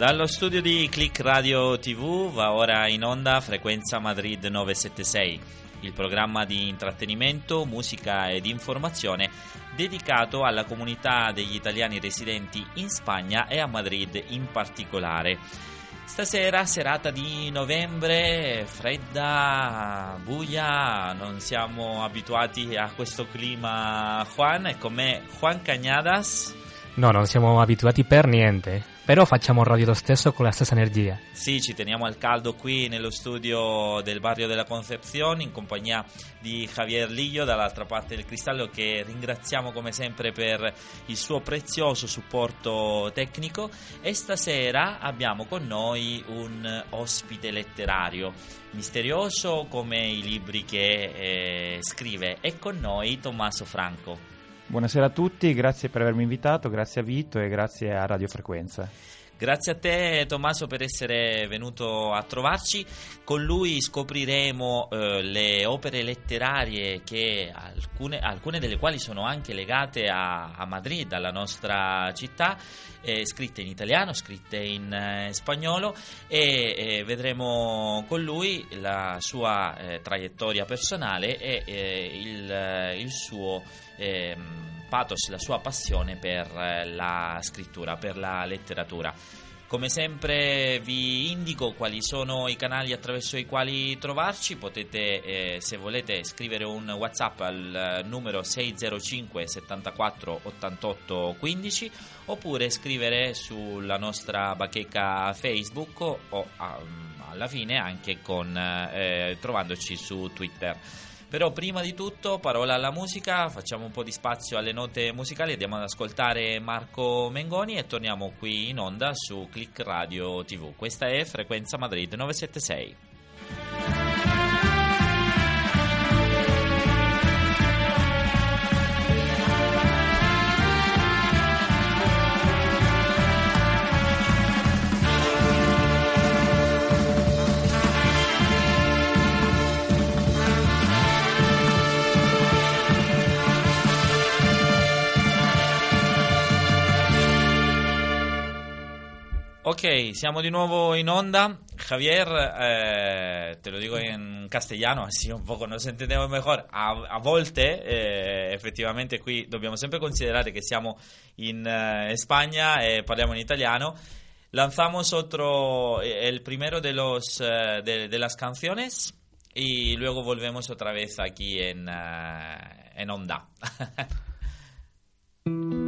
Dallo studio di Click Radio TV va ora in onda Frequenza Madrid 976, il programma di intrattenimento, musica ed informazione dedicato alla comunità degli italiani residenti in Spagna e a Madrid in particolare. Stasera, serata di novembre, fredda, buia, non siamo abituati a questo clima. Juan, è con me Juan Cagnadas. No, non siamo abituati per niente. Però facciamo radio lo stesso con la stessa energia. Sì, ci teniamo al caldo qui nello studio del barrio della Concepción in compagnia di Javier Liglio dall'altra parte del cristallo che ringraziamo come sempre per il suo prezioso supporto tecnico e stasera abbiamo con noi un ospite letterario misterioso come i libri che eh, scrive. È con noi Tommaso Franco. Buonasera a tutti, grazie per avermi invitato, grazie a Vito e grazie a Radio Frequenza. Grazie a te Tommaso per essere venuto a trovarci. Con lui scopriremo eh, le opere letterarie che alcune, alcune, delle quali sono anche legate a, a Madrid, alla nostra città, eh, scritte in italiano, scritte in eh, spagnolo e eh, vedremo con lui la sua eh, traiettoria personale e eh, il, il suo ehm, pathos, la sua passione per eh, la scrittura, per la letteratura. Come sempre vi indico quali sono i canali attraverso i quali trovarci, potete eh, se volete scrivere un Whatsapp al numero 605 74 88 15 oppure scrivere sulla nostra bacheca Facebook o alla fine anche con, eh, trovandoci su Twitter. Però prima di tutto, parola alla musica, facciamo un po' di spazio alle note musicali, andiamo ad ascoltare Marco Mengoni e torniamo qui in onda su Click Radio TV. Questa è Frequenza Madrid 976. Ok, siamo di nuovo in onda. Javier, eh, te lo digo en castellano, así un poco nos entendemos mejor. A, a volte, eh, effettivamente, qui dobbiamo sempre considerare che siamo in eh, Spagna e parliamo in italiano. Lanzamos otro, eh, el primero de, los, eh, de, de, las canciones y luego volvemos otra vez aquí en, eh, en onda.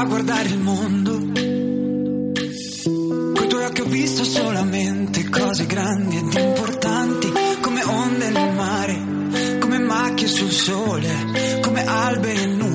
a guardare il mondo. Coi tuoi occhi ho visto solamente cose grandi ed importanti, come onde nel mare, come macchie sul sole, come alberi e nuvole.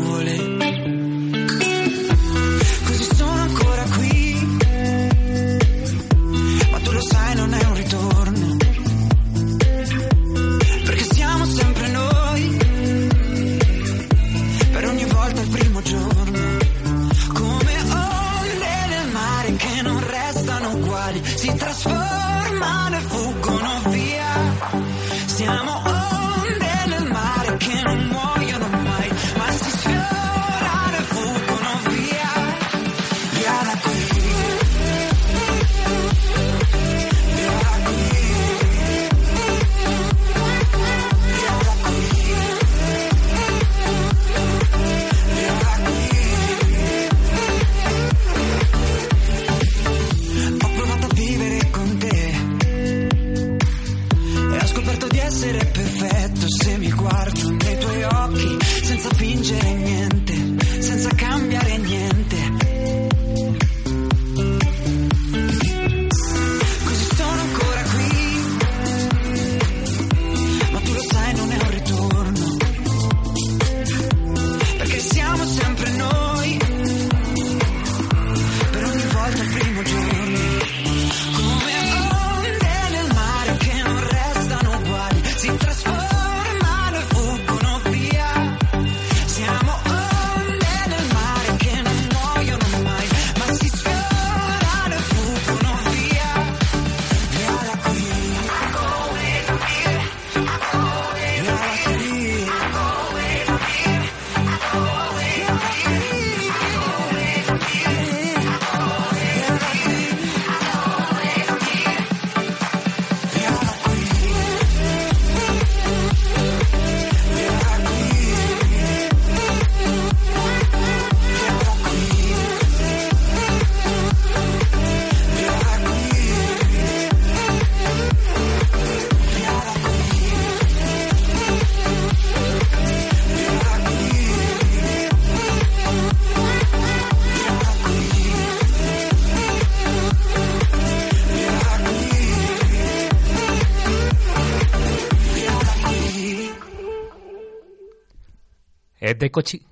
Ed eccoci,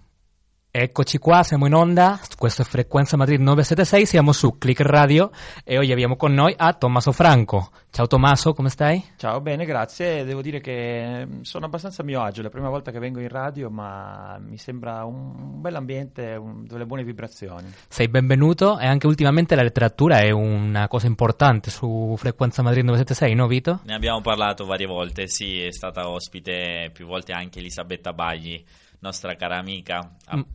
eccoci qua, siamo in onda, questa è Frequenza Madrid 976, siamo su Click Radio e oggi abbiamo con noi a Tommaso Franco. Ciao Tommaso, come stai? Ciao, bene, grazie. Devo dire che mm, sono abbastanza a mio agio, è la prima volta che vengo in radio, ma mi sembra un, un bel ambiente, un, delle buone vibrazioni. Sei benvenuto e anche ultimamente la letteratura è una cosa importante su Frequenza Madrid 976, no Vito? Ne abbiamo parlato varie volte, sì, è stata ospite più volte anche Elisabetta Bagli, nostra cara amica, ha-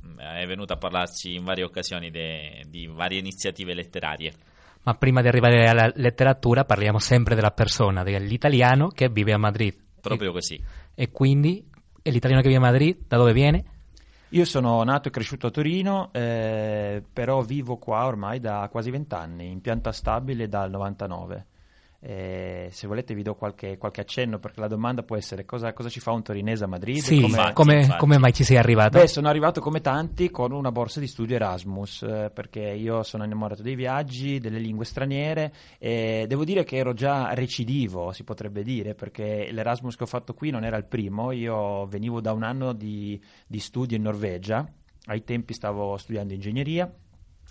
è venuta a parlarci in varie occasioni de- di varie iniziative letterarie. Ma prima di arrivare alla letteratura parliamo sempre della persona, dell'italiano che vive a Madrid. Proprio così. E, e quindi e l'italiano che vive a Madrid da dove viene? Io sono nato e cresciuto a Torino, eh, però vivo qua ormai da quasi vent'anni, in pianta stabile dal 99. Eh, se volete vi do qualche, qualche accenno perché la domanda può essere cosa, cosa ci fa un torinese a Madrid? Sì, come, infatti. come mai ci sei arrivato? Beh, sono arrivato come tanti con una borsa di studio Erasmus, eh, perché io sono innamorato dei viaggi, delle lingue straniere e devo dire che ero già recidivo, si potrebbe dire, perché l'Erasmus che ho fatto qui non era il primo, io venivo da un anno di, di studio in Norvegia, ai tempi stavo studiando ingegneria.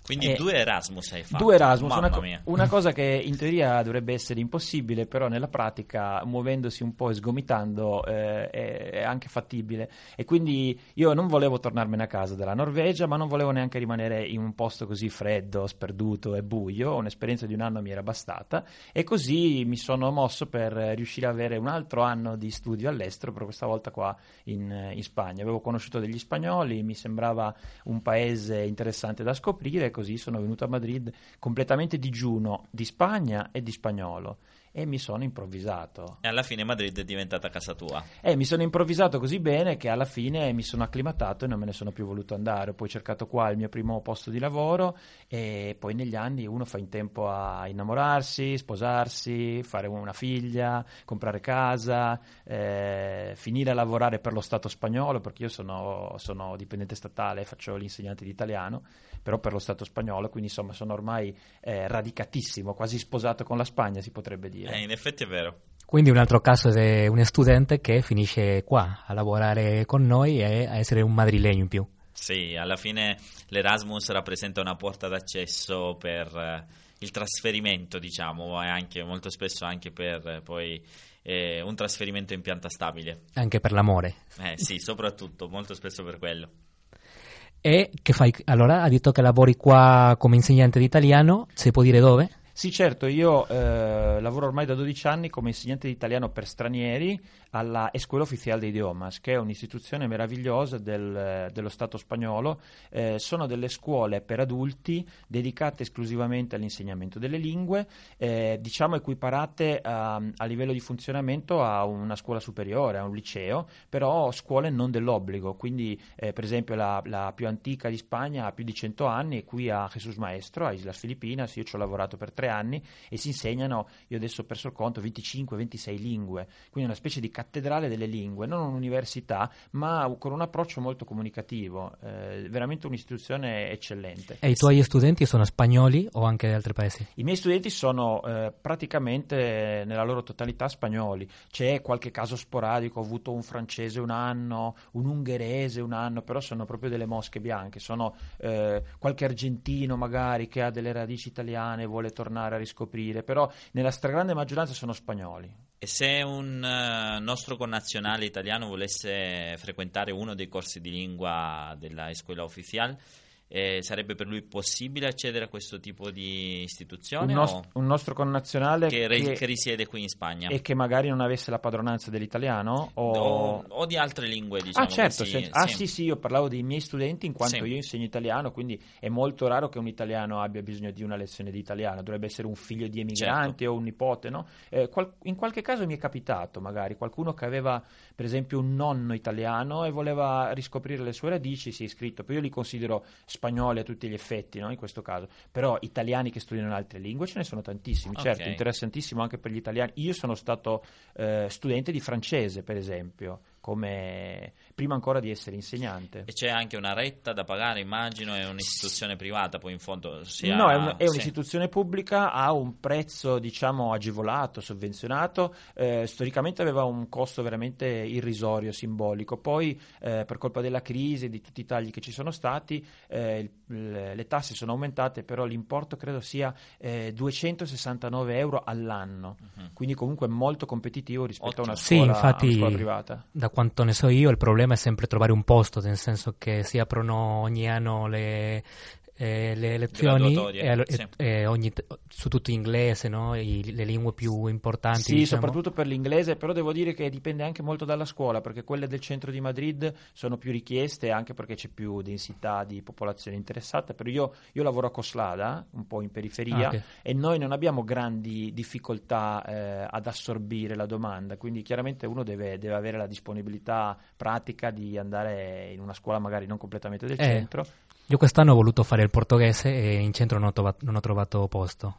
Quindi Eh, due Erasmus hai fatto. Due Erasmus, una, co- una cosa che in teoria dovrebbe essere impossibile, però nella pratica, muovendosi un po' e sgomitando, eh, è, è anche fattibile. E quindi io non volevo tornarmene a casa dalla Norvegia, ma non volevo neanche rimanere in un posto così freddo, sperduto e buio. Un'esperienza di un anno mi era bastata. E così mi sono mosso per riuscire ad avere un altro anno di studio all'estero, però questa volta qua in, in Spagna. Avevo conosciuto degli spagnoli, mi sembrava un paese interessante da scoprire così sono venuto a Madrid completamente digiuno di Spagna e di spagnolo e mi sono improvvisato. E alla fine Madrid è diventata casa tua. E mi sono improvvisato così bene che alla fine mi sono acclimatato e non me ne sono più voluto andare. Ho poi cercato qua il mio primo posto di lavoro e poi negli anni uno fa in tempo a innamorarsi, sposarsi, fare una figlia, comprare casa, eh, finire a lavorare per lo Stato spagnolo, perché io sono, sono dipendente statale, faccio l'insegnante di italiano, però per lo Stato spagnolo, quindi insomma sono ormai eh, radicatissimo, quasi sposato con la Spagna si potrebbe dire. Eh, in effetti è vero. Quindi un altro caso di un studente che finisce qua a lavorare con noi e a essere un madrilegno in più. Sì, alla fine l'Erasmus rappresenta una porta d'accesso per eh, il trasferimento, diciamo, e anche molto spesso anche per eh, poi eh, un trasferimento in pianta stabile. Anche per l'amore. Eh sì, soprattutto, molto spesso per quello. E che fai? Allora, ha detto che lavori qua come insegnante di italiano, se può dire dove? Sì, certo, io eh, lavoro ormai da 12 anni come insegnante di italiano per stranieri alla Escuela Oficial de Idiomas, che è un'istituzione meravigliosa del- dello Stato spagnolo. Eh, sono delle scuole per adulti dedicate esclusivamente all'insegnamento delle lingue, eh, diciamo equiparate a, a livello di funzionamento a una scuola superiore, a un liceo, però scuole non dell'obbligo. Quindi, eh, per esempio, la, la più antica di Spagna ha più di 100 anni, è qui a Jesus Maestro, a Islas Filipinas. Io ci ho lavorato per tre anni e si insegnano, io adesso ho perso il conto, 25-26 lingue, quindi una specie di cattedrale delle lingue, non un'università, ma con un approccio molto comunicativo, eh, veramente un'istituzione eccellente. E i tuoi studenti sono spagnoli o anche di altri paesi? I miei studenti sono eh, praticamente nella loro totalità spagnoli, c'è qualche caso sporadico, ho avuto un francese un anno, un ungherese un anno, però sono proprio delle mosche bianche, sono eh, qualche argentino magari che ha delle radici italiane e vuole tornare a riscoprire, però nella stragrande maggioranza sono spagnoli. E se un eh, nostro connazionale italiano volesse frequentare uno dei corsi di lingua della Escuela Oficial, eh, sarebbe per lui possibile accedere a questo tipo di Un, istituzione nos- o un nostro connazionale che, re- che- che risiede qui in Spagna? e che magari non avesse la padronanza dell'italiano o... O, o di altre lingue, diciamo ah certo, così, sen- ah sì. sì sì, io parlavo dei miei studenti in quanto Sì. io insegno italiano, quindi è molto raro che un italiano abbia bisogno di una lezione di italiano, dovrebbe essere un figlio di emigranti Certo. o un nipote, no? Eh, qual- in qualche caso mi è capitato magari qualcuno che aveva per esempio un nonno italiano e voleva riscoprire le sue radici, si è iscritto, poi io li considero spagnoli a tutti gli effetti, no? in questo caso, però italiani che studiano altre lingue ce ne sono tantissimi, Ok. certo, interessantissimo anche per gli italiani. Io sono stato eh, studente di francese, per esempio, come prima ancora di essere insegnante. E c'è anche una retta da pagare, immagino, è un'istituzione privata, poi in fondo sia... No, è, un- è sì. un'istituzione pubblica, ha un prezzo diciamo agevolato, sovvenzionato, eh, storicamente aveva un costo veramente irrisorio, simbolico, poi eh, per colpa della crisi e di tutti i tagli che ci sono stati eh, il- le, tasse sono aumentate, però l'importo credo sia eh, 269 euro all'anno, Mhm. quindi comunque molto competitivo rispetto a una Sì, scuola, a una infatti, scuola privata. da quanto ne so io, il problema è sempre trovare un posto, nel senso che si aprono ogni anno le, eh, le lezioni e, allo- sì. e- e ogni- su tutto inglese, no? I- le lingue più importanti. Sì, diciamo. soprattutto per l'inglese, però devo dire che dipende anche molto dalla scuola, perché quelle del centro di Madrid sono più richieste anche perché c'è più densità di popolazione interessata. Però io, io lavoro a Coslada, un po' in periferia, Ah, ok. e noi non abbiamo grandi difficoltà eh, ad assorbire la domanda, quindi chiaramente uno deve, deve avere la disponibilità pratica di andare in una scuola magari non completamente del Eh. centro. Io quest'anno ho voluto fare il portoghese e in centro non ho, trova- non ho trovato posto.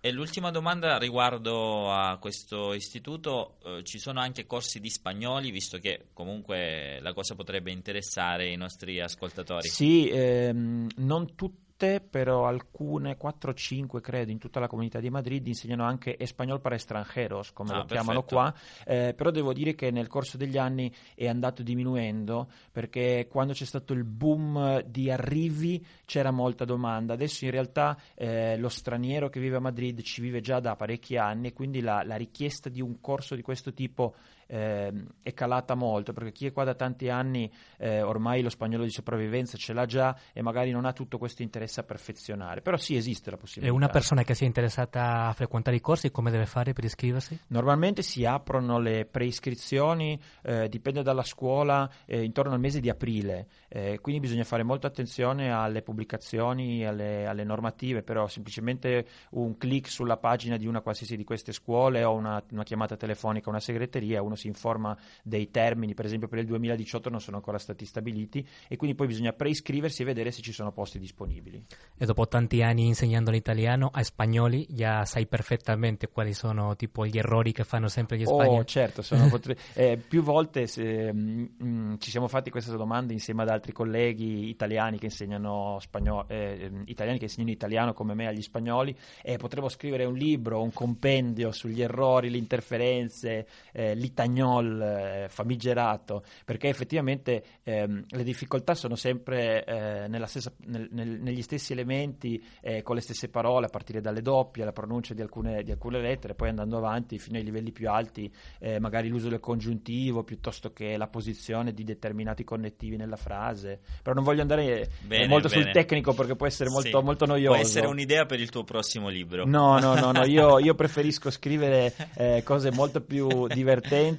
E l'ultima domanda riguardo a questo istituto, eh, ci sono anche corsi di spagnoli, visto che comunque la cosa potrebbe interessare i nostri ascoltatori. Sì, ehm, non tutte, però alcune, 4-5 credo, in tutta la comunità di Madrid insegnano anche espagnol para extranjeros, come Ah, lo chiamano perfetto. qua, eh, però devo dire che nel corso degli anni è andato diminuendo perché quando c'è stato il boom di arrivi c'era molta domanda, adesso in realtà eh, lo straniero che vive a Madrid ci vive già da parecchi anni e quindi la, la richiesta di un corso di questo tipo ehm, è calata molto perché chi è qua da tanti anni eh, ormai lo spagnolo di sopravvivenza ce l'ha già e magari non ha tutto questo interesse a perfezionare, però sì esiste la E possibilità. una persona che sia interessata a frequentare i corsi, come deve fare per iscriversi? Normalmente si aprono le preiscrizioni, eh, dipende dalla scuola, eh, intorno al mese di aprile, eh, quindi bisogna fare molta attenzione alle pubblicazioni, alle, alle normative, però semplicemente un clic sulla pagina di una qualsiasi di queste scuole o una, una chiamata telefonica a una segreteria, uno si informa dei termini, per esempio per il 2018 non sono ancora stati stabiliti e quindi poi bisogna preiscriversi e vedere se ci sono posti disponibili. E dopo tanti anni insegnando l'italiano a spagnoli, già sai perfettamente quali sono tipo gli errori che fanno sempre gli Oh, spagnoli. certo, sono potre- eh, più volte se, mm, mm, ci siamo fatti questa domanda insieme ad altri colleghi italiani che insegnano spagnolo, eh, ehm, italiani che insegnano italiano come me agli spagnoli e potremmo scrivere un libro, un compendio sugli errori, le interferenze, eh, l'itagnol eh, famigerato, perché effettivamente ehm, le difficoltà sono sempre eh, nella stessa- nel- nel- negli stessi elementi, eh, con le stesse parole, a partire dalle doppie, la pronuncia di alcune, di alcune lettere, poi andando avanti fino ai livelli più alti, eh, magari l'uso del congiuntivo piuttosto che la posizione di determinati connettivi nella frase. Però non voglio andare eh, Bene, molto sul bene. tecnico perché può essere molto, Sì, molto noioso. Può essere un'idea per il tuo prossimo libro. No, no, no, no, io, io preferisco scrivere eh, cose molto più divertenti,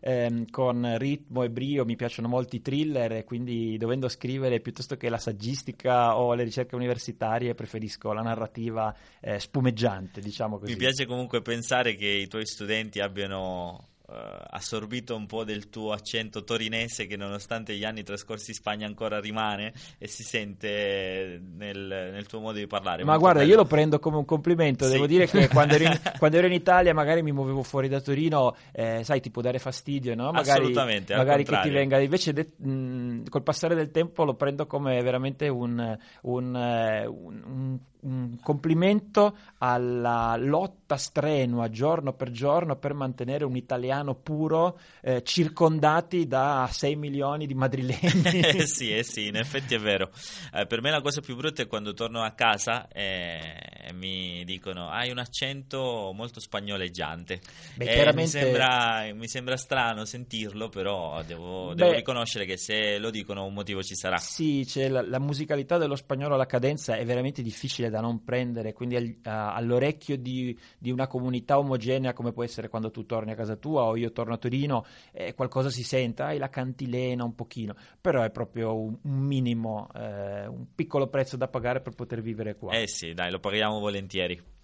ehm, con ritmo e brio, mi piacciono molto i thriller e quindi dovendo scrivere piuttosto che la saggistica o le ricerche universitarie preferisco la narrativa eh, spumeggiante, diciamo così. Mi piace comunque pensare che i tuoi studenti abbiano assorbito un po' del tuo accento torinese che nonostante gli anni trascorsi in Spagna ancora rimane e si sente nel, nel tuo modo di parlare. Ma guarda, bello. io lo prendo come un complimento. Sì. Devo dire che quando ero, in, quando ero in Italia, magari mi muovevo fuori da Torino, eh, sai, ti può dare fastidio, no? Magari, Assolutamente, magari che ti venga. Invece, de- mh, col passare del tempo, lo prendo come veramente un, un, eh, un- un- un complimento alla lotta strenua giorno per giorno per mantenere un italiano puro, eh, circondati da 6 milioni di madrileni. Eh sì, eh sì, in effetti è vero. Eh, per me la cosa più brutta è quando torno a casa e, e mi dicono hai un accento molto spagnoleggiante. Beh, E chiaramente- mi, sembra, mi sembra strano sentirlo, però devo, devo Beh- riconoscere che se lo dicono un motivo ci sarà. Sì, c'è la, la musicalità dello spagnolo alla cadenza è veramente difficile da non prendere, quindi al- a- all'orecchio di, di una comunità omogenea come può essere quando tu torni a casa tua o io torno a Torino, eh, qualcosa si sente, hai la cantilena un pochino, però è proprio un, un minimo, eh, un piccolo prezzo da pagare per poter vivere qua. Eh sì, dai, lo paghiamo volentieri.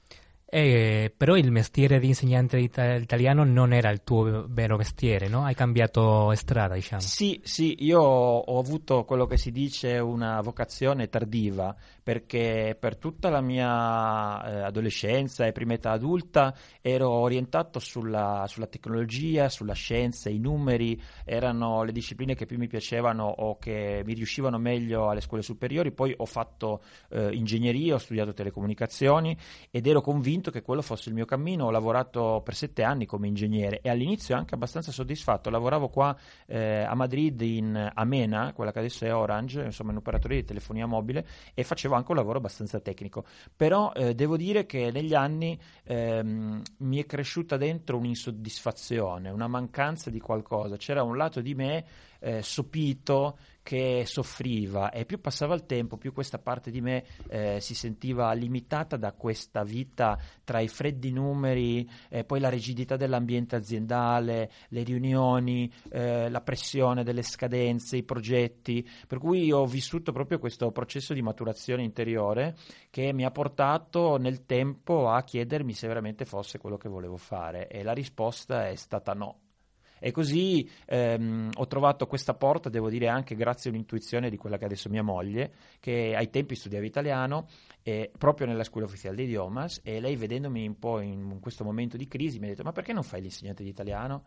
Eh, però il mestiere di insegnante italiano non era il tuo vero mestiere, no? Hai cambiato strada, diciamo. Sì, sì, io ho avuto quello che si dice una vocazione tardiva, perché per tutta la mia eh, adolescenza e prima età adulta ero orientato sulla, sulla tecnologia, sulla scienza, i numeri erano le discipline che più mi piacevano o che mi riuscivano meglio alle scuole superiori, poi ho fatto eh, ingegneria, ho studiato telecomunicazioni ed ero convinto che quello fosse il mio cammino, ho lavorato per sette anni come ingegnere e all'inizio anche abbastanza soddisfatto, lavoravo qua eh, a Madrid in Amena, quella che adesso è Orange, insomma un operatore di telefonia mobile e facevo anche un lavoro abbastanza tecnico, però eh, devo dire che negli anni ehm, mi è cresciuta dentro un'insoddisfazione, una mancanza di qualcosa, c'era un lato di me eh, sopito che soffriva e più passava il tempo, più questa parte di me eh, si sentiva limitata da questa vita tra i freddi numeri, eh, poi la rigidità dell'ambiente aziendale, le riunioni, eh, la pressione delle scadenze, i progetti, per cui ho vissuto proprio questo processo di maturazione interiore che mi ha portato nel tempo a chiedermi se veramente fosse quello che volevo fare e la risposta è stata no. E così ehm, ho trovato questa porta, devo dire anche grazie a un'intuizione di quella che adesso mia moglie, che ai tempi studiava italiano eh, proprio nella scuola ufficiale di idiomas e lei vedendomi un po' in, in questo momento di crisi mi ha detto ma perché non fai l'insegnante di italiano?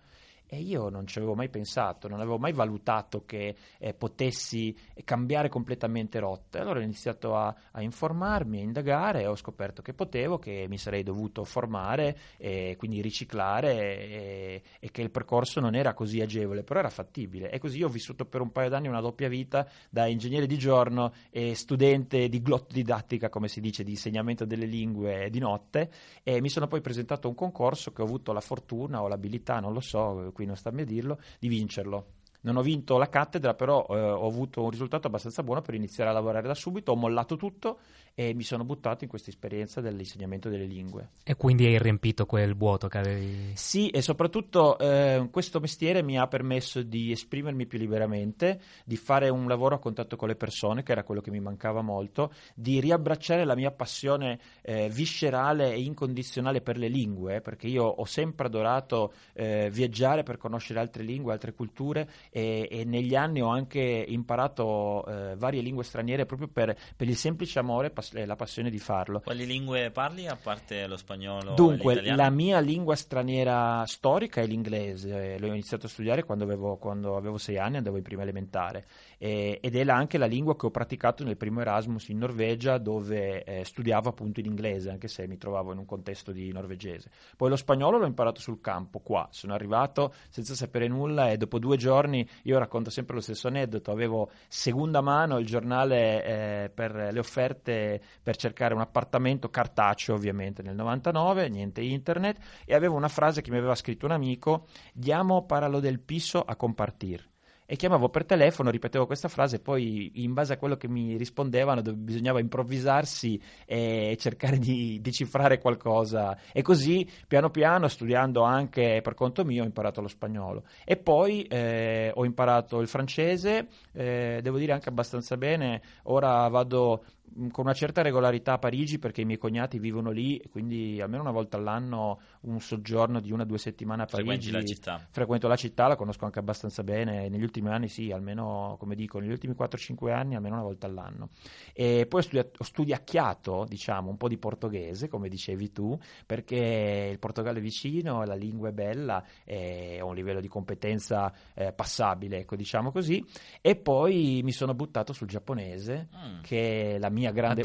E io non ci avevo mai pensato, non avevo mai valutato che eh, potessi cambiare completamente rotta. Allora ho iniziato a, a, informarmi, a indagare e ho scoperto che potevo, che mi sarei dovuto formare e quindi riciclare e, e, che il percorso non era così agevole, però era fattibile. E così ho vissuto per un paio d'anni una doppia vita da ingegnere di giorno e studente di glottodidattica, come si dice, di insegnamento delle lingue di notte e mi sono poi presentato a un concorso che ho avuto la fortuna o l'abilità, non lo so, qui non sta a me dirlo, di vincerlo. Non ho vinto la cattedra, però eh, ho avuto un risultato abbastanza buono per iniziare a lavorare da subito. Ho mollato tutto e mi sono buttato in questa esperienza dell'insegnamento delle lingue. E quindi hai riempito quel vuoto che avevi? Sì, e soprattutto eh, questo mestiere mi ha permesso di esprimermi più liberamente, di fare un lavoro a contatto con le persone, che era quello che mi mancava molto, di riabbracciare la mia passione eh, viscerale e incondizionale per le lingue, perché io ho sempre adorato eh, viaggiare per conoscere altre lingue, altre culture e, e, negli anni ho anche imparato eh, varie lingue straniere proprio per, per il semplice amore e la passione di farlo. Quali lingue parli a parte lo spagnolo? Dunque, la mia lingua straniera storica è l'inglese, l'ho iniziato a studiare quando avevo, quando avevo sei anni, andavo in prima elementare eh, ed è anche la lingua che ho praticato nel primo Erasmus in Norvegia dove eh, studiavo appunto in inglese, anche se mi trovavo in un contesto di norvegese. Poi lo spagnolo l'ho imparato sul campo, qua, sono arrivato senza sapere nulla e dopo due giorni anni, io racconto sempre lo stesso aneddoto, avevo seconda mano il giornale eh, per le offerte per cercare un appartamento cartaceo ovviamente nel 99, niente internet, e avevo una frase che mi aveva scritto un amico, diamo paralo del piso a compartir e chiamavo per telefono, ripetevo questa frase poi in base a quello che mi rispondevano bisognava improvvisarsi e cercare di decifrare qualcosa. E così piano piano studiando anche per conto mio ho imparato lo spagnolo. E poi eh, ho imparato il francese, eh, devo dire anche abbastanza bene, ora vado con una certa regolarità a Parigi perché i miei cognati vivono lì e quindi almeno una volta all'anno un soggiorno di una o due settimane a Parigi. la città. Frequento la città, la conosco anche abbastanza bene. Negli ultimi anni, sì, almeno come dico, negli ultimi 4-5 anni, almeno una volta all'anno. E poi ho, studiato, ho studiacchiato, diciamo, un po' di portoghese, come dicevi tu, perché il Portogallo è vicino, la lingua è bella, e ho un livello di competenza eh, passabile, ecco, diciamo così. E poi mi sono buttato sul giapponese, mm. che è la mia mia grande,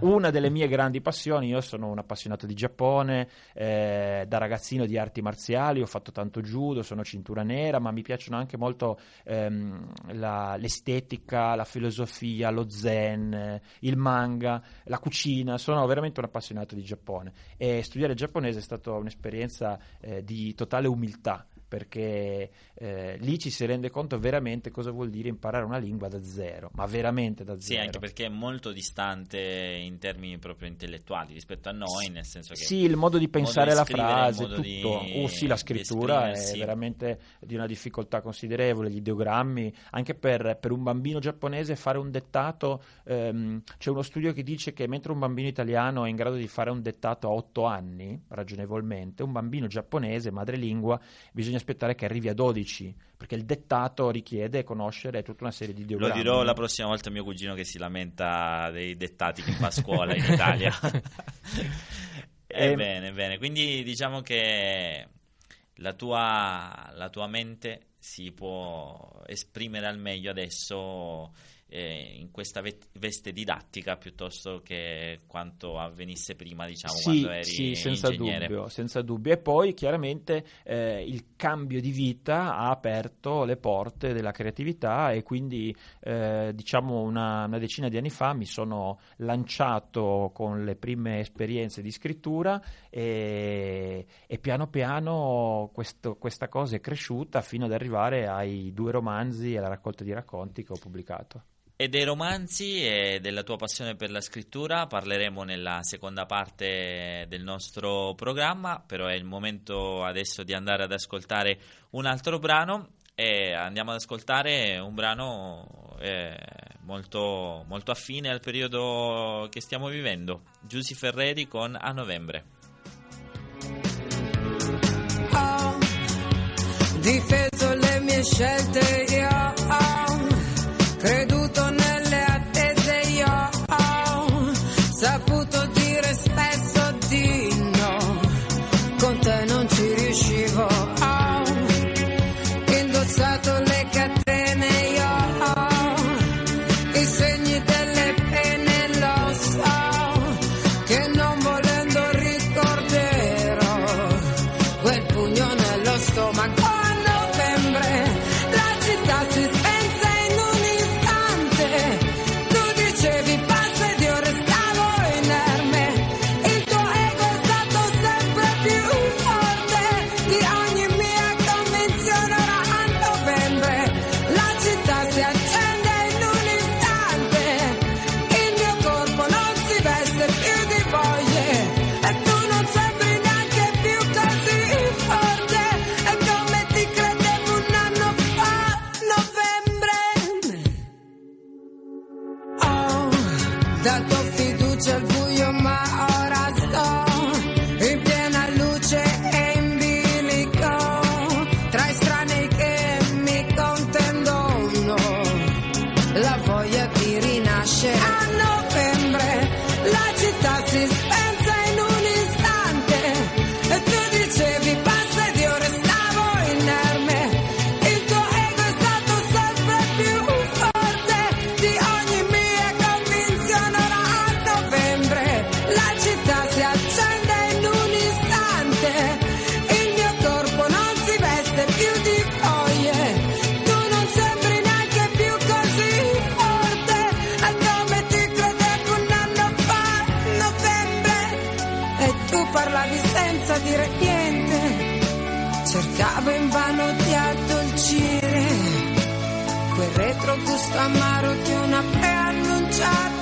una delle mie grandi passioni. Io sono un appassionato di Giappone, eh, da ragazzino di arti marziali, ho fatto tanto judo, sono cintura nera, ma mi piacciono anche molto ehm, la, l'estetica, la filosofia, lo zen, il manga, la cucina. Sono veramente un appassionato di Giappone e studiare giapponese è stata un'esperienza eh, di totale umiltà perché eh, lì ci si rende conto veramente cosa vuol dire imparare una lingua da zero, ma veramente da Sì, zero. anche perché è molto distante in termini proprio intellettuali rispetto a noi, nel senso che Sì, il modo di pensare modo la di scrivere, frase, modo di- tutto. Oh, sì, la scrittura è veramente di una difficoltà considerevole, gli ideogrammi, anche per, per un bambino giapponese fare un dettato, ehm, c'è uno studio che dice che mentre un bambino italiano è in grado di fare un dettato a 8 anni, ragionevolmente, un bambino giapponese, madrelingua, bisogna aspettare che arrivi a 12, perché il dettato richiede conoscere tutta una serie di Lo ideogrammi. dirò la prossima volta a mio cugino che si lamenta dei dettati che fa a scuola in Italia. Ehm, Ebbene, bene. Quindi diciamo che la tua, la tua mente si può esprimere al meglio adesso eh, in questa ve- veste didattica piuttosto che quanto avvenisse prima, diciamo, Sì, quando eri sì, senza ingegnere. dubbio, senza dubbio. E poi chiaramente eh, il cambio di vita ha aperto le porte della creatività e quindi eh, diciamo una, una decina di anni fa mi sono lanciato con le prime esperienze di scrittura e, e piano piano questo- questa cosa è cresciuta fino ad arrivare ai due romanzi e alla raccolta di racconti che ho pubblicato. E dei romanzi e della tua passione per la scrittura parleremo nella seconda parte del nostro programma, però è il momento adesso di andare ad ascoltare un altro brano e andiamo ad ascoltare un brano eh, molto, molto affine al periodo che stiamo vivendo, Giusy Ferreri con A Novembre. ho difeso le mie scelte, io ho creduto nelle senza dire niente. Cercavo invano di addolcire quel retrogusto amaro di una preannunciata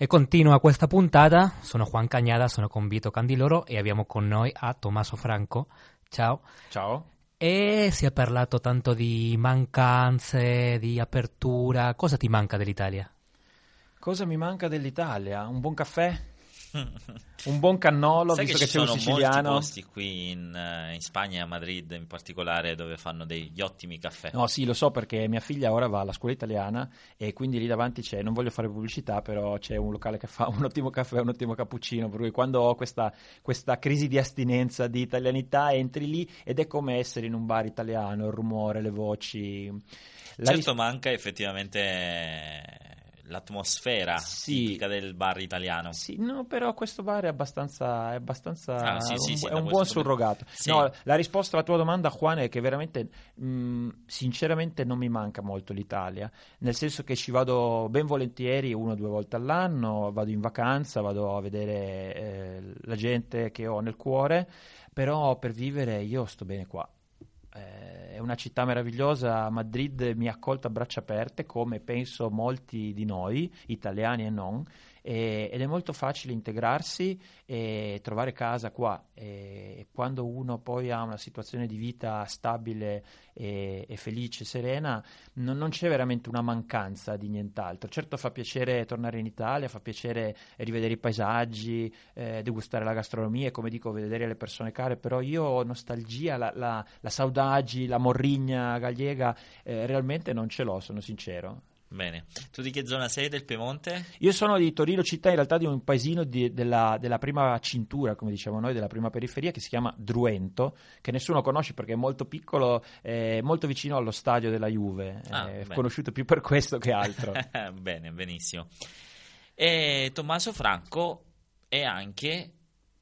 E continua questa puntata, sono Juan Cagnada, sono con Vito Candiloro e abbiamo con noi a Tommaso Franco. Ciao. Ciao. E si è parlato tanto di mancanze, di apertura. Cosa ti manca dell'Italia? Cosa mi manca dell'Italia? Un buon caffè? Un buon cannolo, Sai visto che che, ci c'è un sono siciliano. molti posti qui in, eh, in Spagna a Madrid in particolare dove fanno degli ottimi caffè. No, sì, lo so perché mia figlia ora va alla scuola italiana e quindi lì davanti c'è, non voglio fare pubblicità, però c'è un locale che fa un ottimo caffè, un ottimo cappuccino, per cui quando ho questa, questa crisi di astinenza di italianità entri lì ed è come essere in un bar italiano, il rumore, le voci. La certo ris- manca effettivamente eh, l'atmosfera Sì. tipica del bar italiano. Sì, no, però questo bar è abbastanza, è abbastanza Ah, sì, un, sì, sì, è un buon surrogato. No, la risposta alla tua domanda, Juan, è che veramente, mh, sinceramente, non mi manca molto l'Italia, nel senso che ci vado ben volentieri una o due volte all'anno, vado in vacanza, vado a vedere eh, la gente che ho nel cuore, però per vivere io sto bene qua. Eh, È una città meravigliosa, Madrid mi ha accolto a braccia aperte come penso molti di noi, italiani e non, e- ed è molto facile integrarsi e trovare casa qua. E quando uno poi ha una situazione di vita stabile e, e felice, serena, non, non c'è veramente una mancanza di nient'altro. Certo fa piacere tornare in Italia, fa piacere rivedere i paesaggi, eh, degustare la gastronomia e come dico vedere le persone care, però io ho nostalgia, la, la, la saudagi, la morrigna gallega, eh, realmente non ce l'ho, sono sincero. Bene. Tu di che zona sei del Piemonte? Io sono di Torino città, in realtà di un paesino di- della, della prima cintura, come diciamo noi, della prima periferia, che si chiama Druento, che nessuno conosce perché è molto piccolo, eh, molto vicino allo stadio della Juve, Ah, bene. conosciuto più per questo che altro. Bene, benissimo. E Tommaso Franco è anche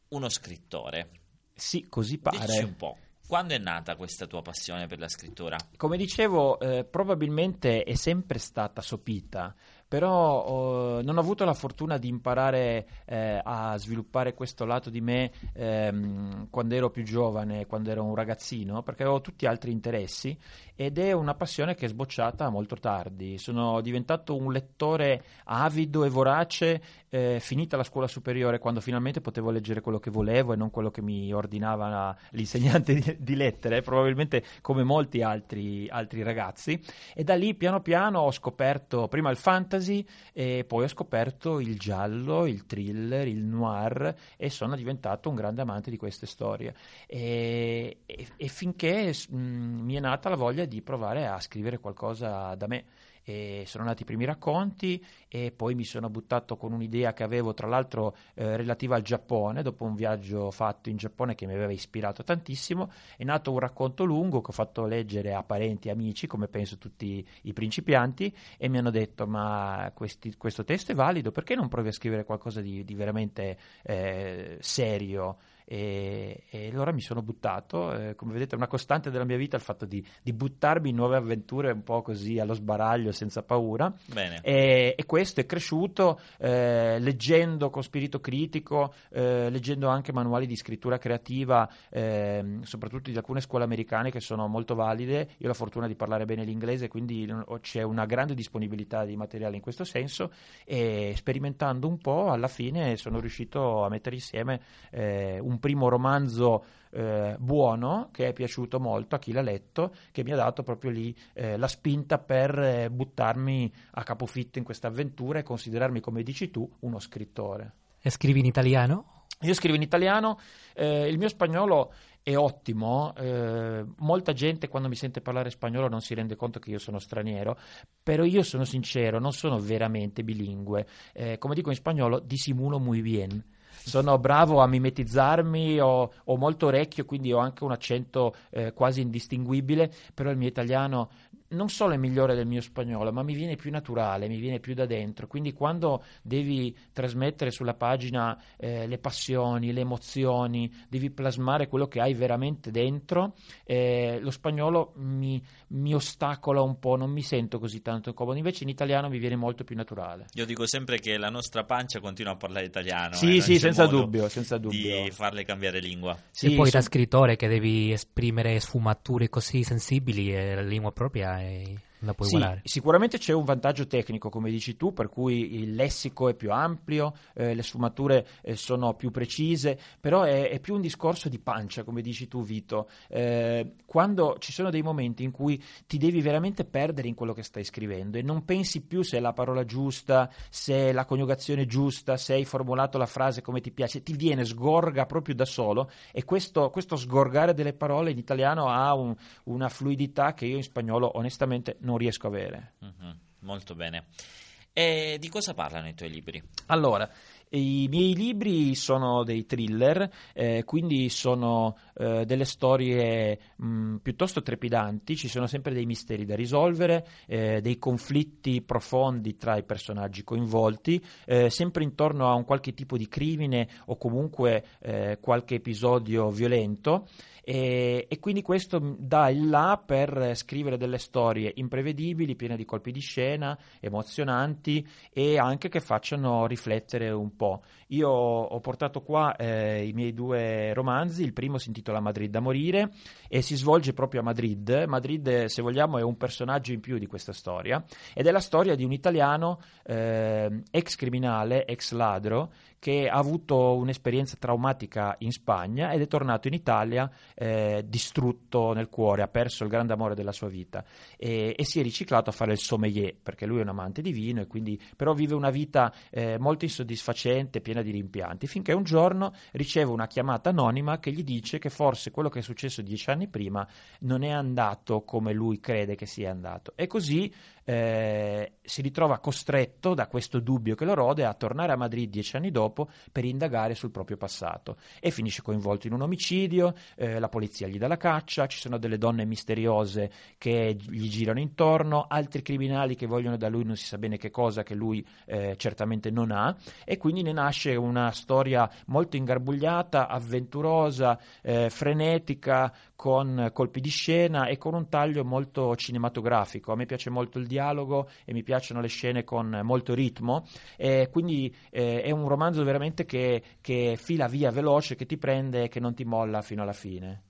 uno scrittore. sì, così Dici pare. un po', quando è nata questa tua passione per la scrittura? Come dicevo, eh, probabilmente è sempre stata sopita, però oh, non ho avuto la fortuna di imparare eh, a sviluppare questo lato di me ehm, quando ero più giovane, quando ero un ragazzino, perché avevo tutti altri interessi ed è una passione che è sbocciata molto tardi. Sono diventato un lettore avido e vorace eh, finita la scuola superiore, quando finalmente potevo leggere quello che volevo e non quello che mi ordinava l'insegnante di, di lettere, probabilmente come molti altri, altri ragazzi. E da lì piano piano ho scoperto prima il fantasy e poi ho scoperto il giallo, il thriller, il noir e sono diventato un grande amante di queste storie. E, e- e finché mm, mi è nata la voglia di provare a scrivere qualcosa da me. E sono nati i primi racconti e poi mi sono buttato con un'idea che avevo tra l'altro eh, relativa al Giappone, dopo un viaggio fatto in Giappone che mi aveva ispirato tantissimo, è nato un racconto lungo che ho fatto leggere a parenti e amici, come penso tutti i principianti, e mi hanno detto ma questi- questo testo è valido, perché non provi a scrivere qualcosa di, di veramente eh, serio? E, e allora mi sono buttato, eh, come vedete è una costante della mia vita il fatto di, di buttarmi in nuove avventure un po' così allo sbaraglio, senza paura. Bene. E, e questo è cresciuto eh, leggendo con spirito critico, eh, leggendo anche manuali di scrittura creativa, ehm, soprattutto di alcune scuole americane che sono molto valide. Io ho la fortuna di parlare bene l'inglese, quindi c'è una grande disponibilità di materiale in questo senso. E sperimentando un po', alla fine sono riuscito a mettere insieme eh, un primo romanzo. eh, buono che è piaciuto molto a chi l'ha letto, che mi ha dato proprio lì eh, la spinta per eh, buttarmi a capofitto in questa avventura e considerarmi, come dici tu, uno scrittore. E scrivi in italiano? Io scrivo in italiano, eh, il mio spagnolo è ottimo, eh, molta gente quando mi sente parlare spagnolo non si rende conto che io sono straniero, però io sono sincero, non sono veramente bilingue, come dico in spagnolo, disimulo muy bien. Sono bravo a mimetizzarmi, ho, ho molto orecchio, quindi ho anche un accento eh, quasi indistinguibile, però il mio italiano non solo è migliore del mio spagnolo, ma mi viene più naturale, mi viene più da dentro. Quindi quando devi trasmettere sulla pagina eh, le passioni, le emozioni, devi plasmare quello che hai veramente dentro, eh, lo spagnolo mi, mi ostacola un po', non mi sento così tanto comodo. Invece in italiano mi viene molto più naturale. Io dico sempre che la nostra pancia continua a parlare italiano. Sì, eh, sì, senza dubbio, senza dubbio. Di farle cambiare lingua. Sì, e poi da son- scrittore che devi esprimere sfumature così sensibili, e la lingua propria è la puoi Sì, guardare. sicuramente c'è un vantaggio tecnico, come dici tu, per cui il lessico è più ampio, eh, le sfumature eh, sono più precise, però è, è più un discorso di pancia, come dici tu, Vito. Eh, quando ci sono dei momenti in cui ti devi veramente perdere in quello che stai scrivendo e non pensi più se è la parola giusta, se è la coniugazione giusta, se hai formulato la frase come ti piace, ti viene sgorga proprio da solo e questo, questo sgorgare delle parole in italiano ha un- una fluidità che io in spagnolo onestamente non riesco a avere. Mhm, Molto bene. E di cosa parlano i tuoi libri? Allora, i miei libri sono dei thriller, eh, quindi sono eh, delle storie mh, piuttosto trepidanti, ci sono sempre dei misteri da risolvere, eh, dei conflitti profondi tra i personaggi coinvolti, eh, sempre intorno a un qualche tipo di crimine o comunque eh, qualche episodio violento. E, e quindi questo m- dà il là per scrivere delle storie imprevedibili, piene di colpi di scena, emozionanti e anche che facciano riflettere un po'. Io ho portato qua eh, i miei due romanzi, il primo si intitola Madrid da morire e si svolge proprio a Madrid. Madrid, se vogliamo, è un personaggio in più di questa storia ed è la storia di un italiano eh, ex criminale, ex ladro, che ha avuto un'esperienza traumatica in Spagna ed è tornato in Italia eh, distrutto nel cuore, ha perso il grande amore della sua vita e, e si è riciclato a fare il sommelier perché lui è un amante di vino e quindi però vive una vita eh, molto insoddisfacente, piena di rimpianti, finché un giorno riceve una chiamata anonima che gli dice che forse quello che è successo dieci anni prima non è andato come lui crede che sia andato. E così eh, si ritrova costretto da questo dubbio che lo rode a tornare a Madrid dieci anni dopo per indagare sul proprio passato. E finisce coinvolto in un omicidio, eh, la polizia gli dà la caccia, ci sono delle donne misteriose che gli girano intorno, altri criminali che vogliono da lui non si sa bene che cosa che lui eh, certamente non ha e quindi ne nasce una storia molto ingarbugliata, avventurosa, eh, frenetica, con colpi di scena e con un taglio molto cinematografico. A me piace molto il dialogo e mi piacciono le scene con molto ritmo e quindi eh, è un romanzo veramente che, che fila via veloce, che ti prende e che non ti molla fino alla fine.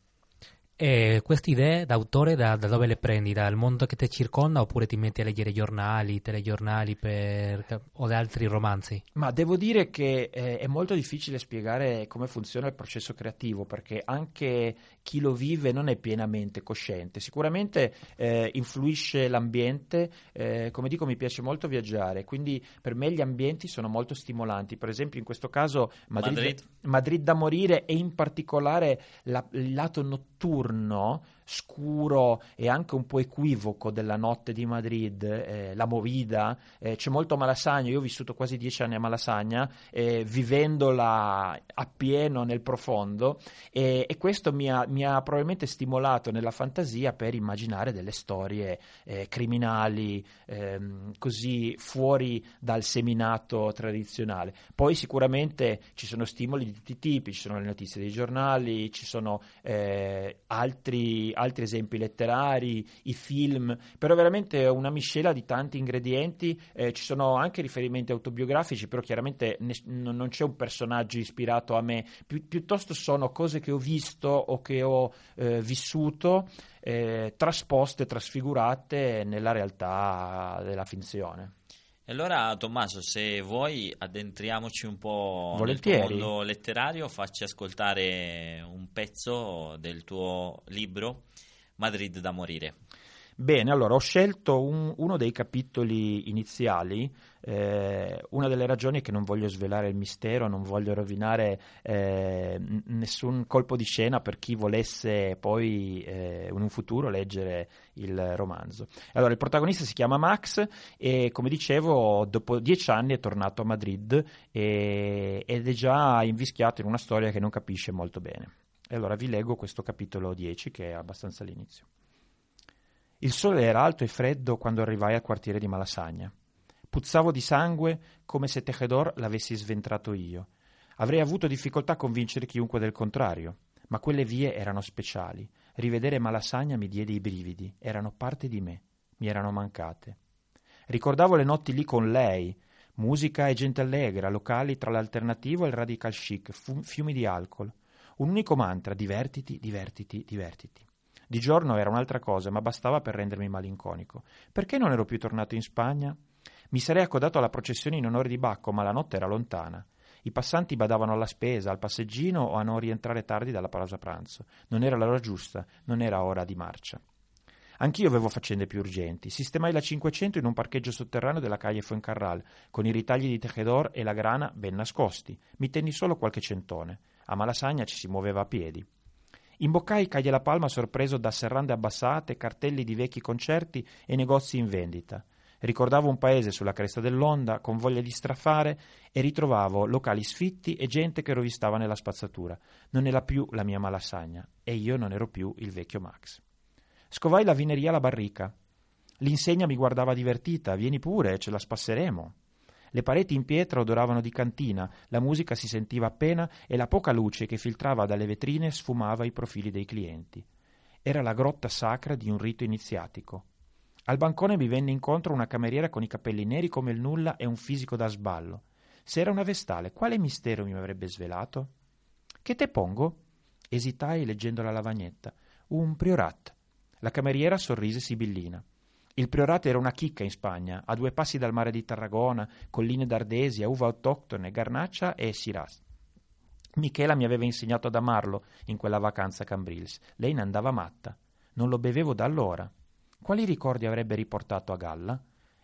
E queste idee d'autore da, da dove le prendi? Dal mondo che ti circonda oppure ti metti a leggere giornali, telegiornali per, o altri romanzi? Ma devo dire che eh, è molto difficile spiegare come funziona il processo creativo perché anche chi lo vive non è pienamente cosciente. Sicuramente eh, influisce l'ambiente, eh, come dico mi piace molto viaggiare, quindi per me gli ambienti sono molto stimolanti. Per esempio in questo caso Madrid, Madrid. Madrid da morire e in particolare la- il lato notturno, scuro e anche un po' equivoco della notte di Madrid, eh, la movida, eh, c'è molto Malasagna, io ho vissuto quasi dieci anni a Malasagna, eh, vivendola appieno nel profondo e, e questo mi ha, mi ha probabilmente stimolato nella fantasia per immaginare delle storie eh, criminali ehm, così fuori dal seminato tradizionale. Poi sicuramente ci sono stimoli di tutti i tipi, ci sono le notizie dei giornali, ci sono eh, altri, altri esempi letterari, i film, però veramente una miscela di tanti ingredienti, eh, ci sono anche riferimenti autobiografici, però chiaramente ne- non non c'è un personaggio ispirato a me, Pi- piuttosto sono cose che ho visto o che ho eh, vissuto, eh, trasposte, trasfigurate nella realtà della finzione. E allora, Tommaso, se vuoi, addentriamoci un po' Volentieri. nel tuo mondo letterario, facci ascoltare un pezzo del tuo libro Madrid da morire. Bene, allora ho scelto un- uno dei capitoli iniziali, eh, una delle ragioni è che non voglio svelare il mistero, non voglio rovinare eh, nessun colpo di scena per chi volesse poi eh, in un futuro leggere il romanzo. Allora, il protagonista si chiama Max e come dicevo, dopo dieci anni è tornato a Madrid e- ed è già invischiato in una storia che non capisce molto bene. E allora vi leggo questo capitolo 10 che è abbastanza all'inizio. Il sole era alto e freddo quando arrivai al quartiere di Malasagna. Puzzavo di sangue come se Tejedor l'avessi sventrato io. Avrei avuto difficoltà a convincere chiunque del contrario, ma quelle vie erano speciali. Rivedere Malasagna mi diede i brividi, erano parte di me, mi erano mancate. Ricordavo le notti lì con lei, musica e gente allegra, locali tra l'alternativo e il radical chic, fiumi di alcol. Un unico mantra, divertiti, divertiti, divertiti. Di giorno era un'altra cosa, ma bastava per rendermi malinconico. Perché non ero più tornato in Spagna? Mi sarei accodato alla processione in onore di Bacco, ma la notte era lontana. I passanti badavano alla spesa, al passeggino o a non rientrare tardi dalla pausa pranzo. Non era l'ora giusta, non era ora di marcia. Anch'io avevo faccende più urgenti. Sistemai la 500 in un parcheggio sotterraneo della Calle Fuencarral, con i ritagli di Tejedor e la grana ben nascosti. Mi tenni solo qualche centone. A Malasagna ci si muoveva a piedi. Imboccai Calle La Palma sorpreso da serrande abbassate, cartelli di vecchi concerti e negozi in vendita. Ricordavo un paese sulla cresta dell'onda, con voglia di strafare, e ritrovavo locali sfitti e gente che rovistava nella spazzatura. Non era più la mia Malasagna, e io non ero più il vecchio Max. Scovai la vineria alla barrica. L'insegna mi guardava divertita. Vieni pure, ce la spasseremo. Le pareti in pietra odoravano di cantina, la musica si sentiva appena e la poca luce che filtrava dalle vetrine sfumava i profili dei clienti. Era la grotta sacra di un rito iniziatico. Al bancone mi venne incontro una cameriera con i capelli neri come il nulla e un fisico da sballo. Se era una vestale, quale mistero mi avrebbe svelato? Che te pongo? Esitai leggendo la lavagnetta. Un priorat. La cameriera sorrise sibillina. Il priorato era una chicca in Spagna, a due passi dal mare di Tarragona, colline d'Ardesia, uva autoctone, garnaccia e siras. Michela mi aveva insegnato ad amarlo in quella vacanza a Cambrils. Lei ne andava matta. Non lo bevevo da allora. Quali ricordi avrebbe riportato a galla?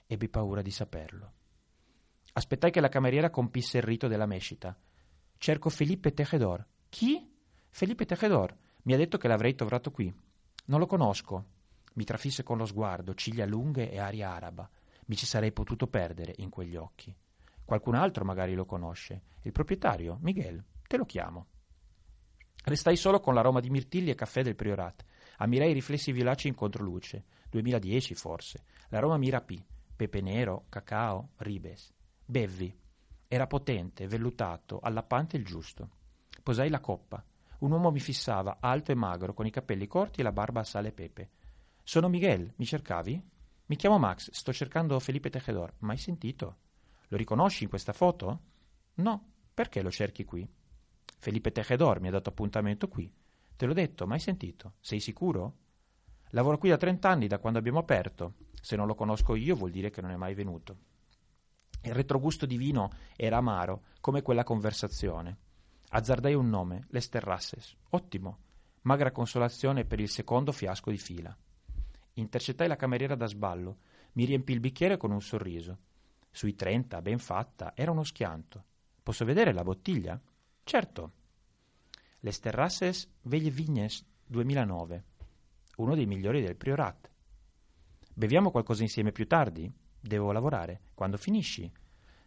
Ebbi paura di saperlo. Aspettai che la cameriera compisse il rito della mescita. Cerco Felipe Tejedor. Chi? Felipe Tejedor. Mi ha detto che l'avrei trovato qui. Non lo conosco. Mi trafisse con lo sguardo, ciglia lunghe e aria araba. Mi ci sarei potuto perdere in quegli occhi. Qualcun altro magari lo conosce. Il proprietario, Miguel. Te lo chiamo. Restai solo con l'aroma di mirtilli e caffè del Priorat. Ammirai i riflessi violacei in controluce. 2010 forse. L'aroma mi rapì. Pepe nero, cacao, ribes. Bevvi. Era potente, vellutato, allappante il giusto. Posai la coppa. Un uomo mi fissava, alto e magro, con i capelli corti e la barba a sale e pepe. Sono Miguel, mi cercavi? Mi chiamo Max, sto cercando Felipe Tejedor. Mai sentito? Lo riconosci in questa foto? No, perché lo cerchi qui? Felipe Tejedor mi ha dato appuntamento qui. Te l'ho detto, mai sentito? Sei sicuro? Lavoro qui da trent'anni, da quando abbiamo aperto. Se non lo conosco io vuol dire che non è mai venuto. Il retrogusto di vino era amaro, come quella conversazione. Azzardai un nome, Les Terrasses. Ottimo. Magra consolazione per il secondo fiasco di fila. Intercettai la cameriera da sballo. Mi riempì il bicchiere con un sorriso. Sui trenta, ben fatta, era uno schianto. Posso vedere la bottiglia? Certo. Les Terrasses Veglie Vignes 2009. Uno dei migliori del Priorat. Beviamo qualcosa insieme più tardi? Devo lavorare. Quando finisci?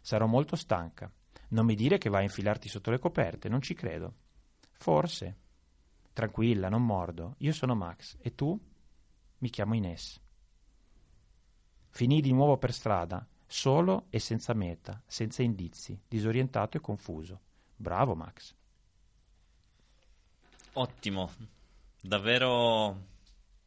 Sarò molto stanca. Non mi dire che vai a infilarti sotto le coperte, non ci credo. Forse. Tranquilla, non mordo. Io sono Max. E tu? Mi chiamo Ines. Finii di nuovo per strada, solo e senza meta, senza indizi, disorientato e confuso. Bravo Max. Ottimo, davvero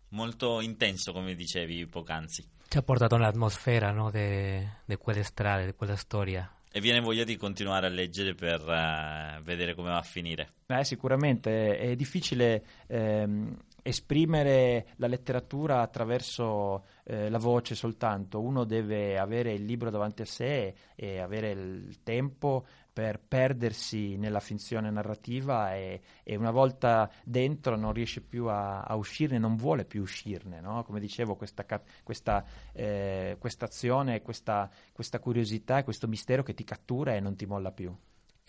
molto intenso come dicevi poc'anzi. Ci ha portato nell'atmosfera no, di quelle strade, di quella storia. E viene voglia di continuare a leggere per uh, vedere come va a finire. Eh, sicuramente è difficile ehm, esprimere la letteratura attraverso eh, la voce soltanto, uno deve avere il libro davanti a sé e avere il tempo per perdersi nella finzione narrativa e, e una volta dentro non riesce più a, a uscirne, non vuole più uscirne, no? come dicevo questa, questa eh, azione, questa, questa curiosità questo mistero che ti cattura e non ti molla più.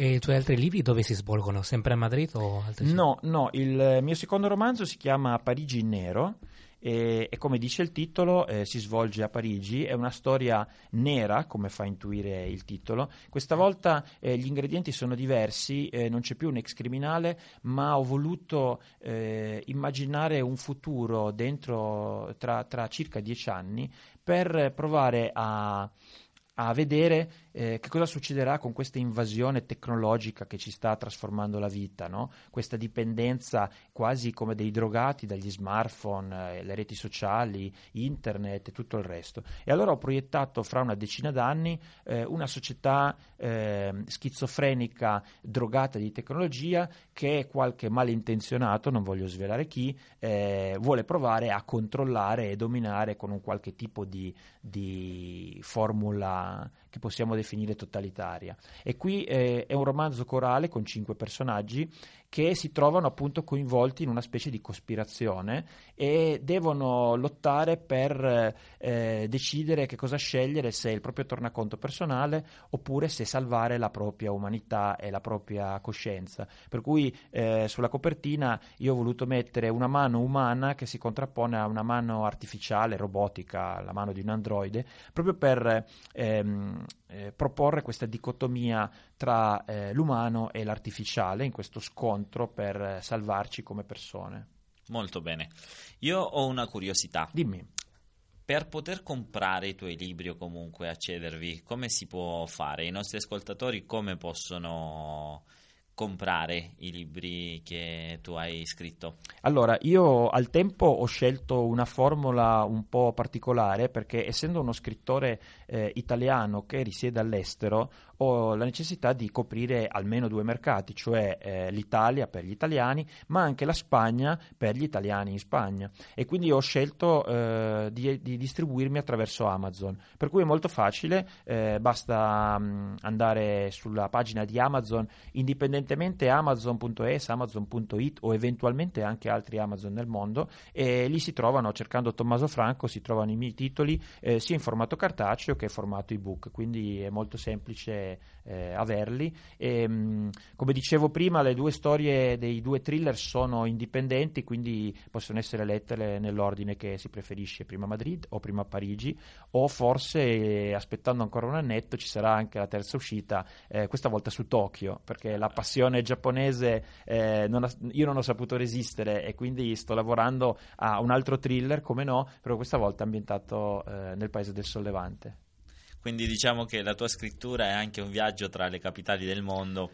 E i tuoi altri libri dove si svolgono? Sempre a Madrid o altri No, no, il mio secondo romanzo si chiama Parigi in nero e, e come dice il titolo eh, si svolge a Parigi, è una storia nera come fa intuire il titolo, questa volta eh, gli ingredienti sono diversi, eh, non c'è più un ex criminale ma ho voluto eh, immaginare un futuro dentro tra, tra circa dieci anni per provare a a vedere eh, che cosa succederà con questa invasione tecnologica che ci sta trasformando la vita, no? questa dipendenza quasi come dei drogati dagli smartphone, eh, le reti sociali, internet e tutto il resto. E allora ho proiettato fra una decina d'anni eh, una società eh, schizofrenica drogata di tecnologia che qualche malintenzionato, non voglio svelare chi, eh, vuole provare a controllare e dominare con un qualche tipo di, di formula che possiamo definire totalitaria. E qui eh, è un romanzo corale con cinque personaggi che si trovano appunto coinvolti in una specie di cospirazione e devono lottare per eh, decidere che cosa scegliere, se il proprio tornaconto personale oppure se salvare la propria umanità e la propria coscienza. Per cui eh, sulla copertina io ho voluto mettere una mano umana che si contrappone a una mano artificiale, robotica, la mano di un androide, proprio per ehm, eh, proporre questa dicotomia tra eh, l'umano e l'artificiale in questo scontro per eh, salvarci come persone. Molto bene. Io ho una curiosità. Dimmi. Per poter comprare i tuoi libri o comunque accedervi, come si può fare? I nostri ascoltatori come possono comprare i libri che tu hai scritto? Allora, io al tempo ho scelto una formula un po' particolare perché essendo uno scrittore eh, italiano che risiede all'estero, ho la necessità di coprire almeno due mercati, cioè eh, l'Italia per gli italiani, ma anche la Spagna per gli italiani in Spagna. E quindi ho scelto eh, di, di, distribuirmi attraverso Amazon. Per cui è molto facile, eh, basta mh, andare sulla pagina di Amazon, indipendentemente amazon.es, amazon.it o eventualmente anche altri Amazon nel mondo, e lì si trovano, cercando Tommaso Franco, si trovano i miei titoli eh, sia in formato cartaceo che in formato ebook. Quindi è molto semplice eh, averli. E, mh, come dicevo prima, le due storie dei due thriller sono indipendenti, quindi possono essere lette nell'ordine che si preferisce, prima Madrid o prima Parigi, o forse eh, aspettando ancora un annetto ci sarà anche la terza uscita, eh, questa volta su Tokyo, perché la passione giapponese eh, non ha, io non ho saputo resistere e quindi sto lavorando a un altro thriller, come no, però questa volta ambientato eh, nel paese del Sollevante. Quindi diciamo che la tua scrittura è anche un viaggio tra le capitali del mondo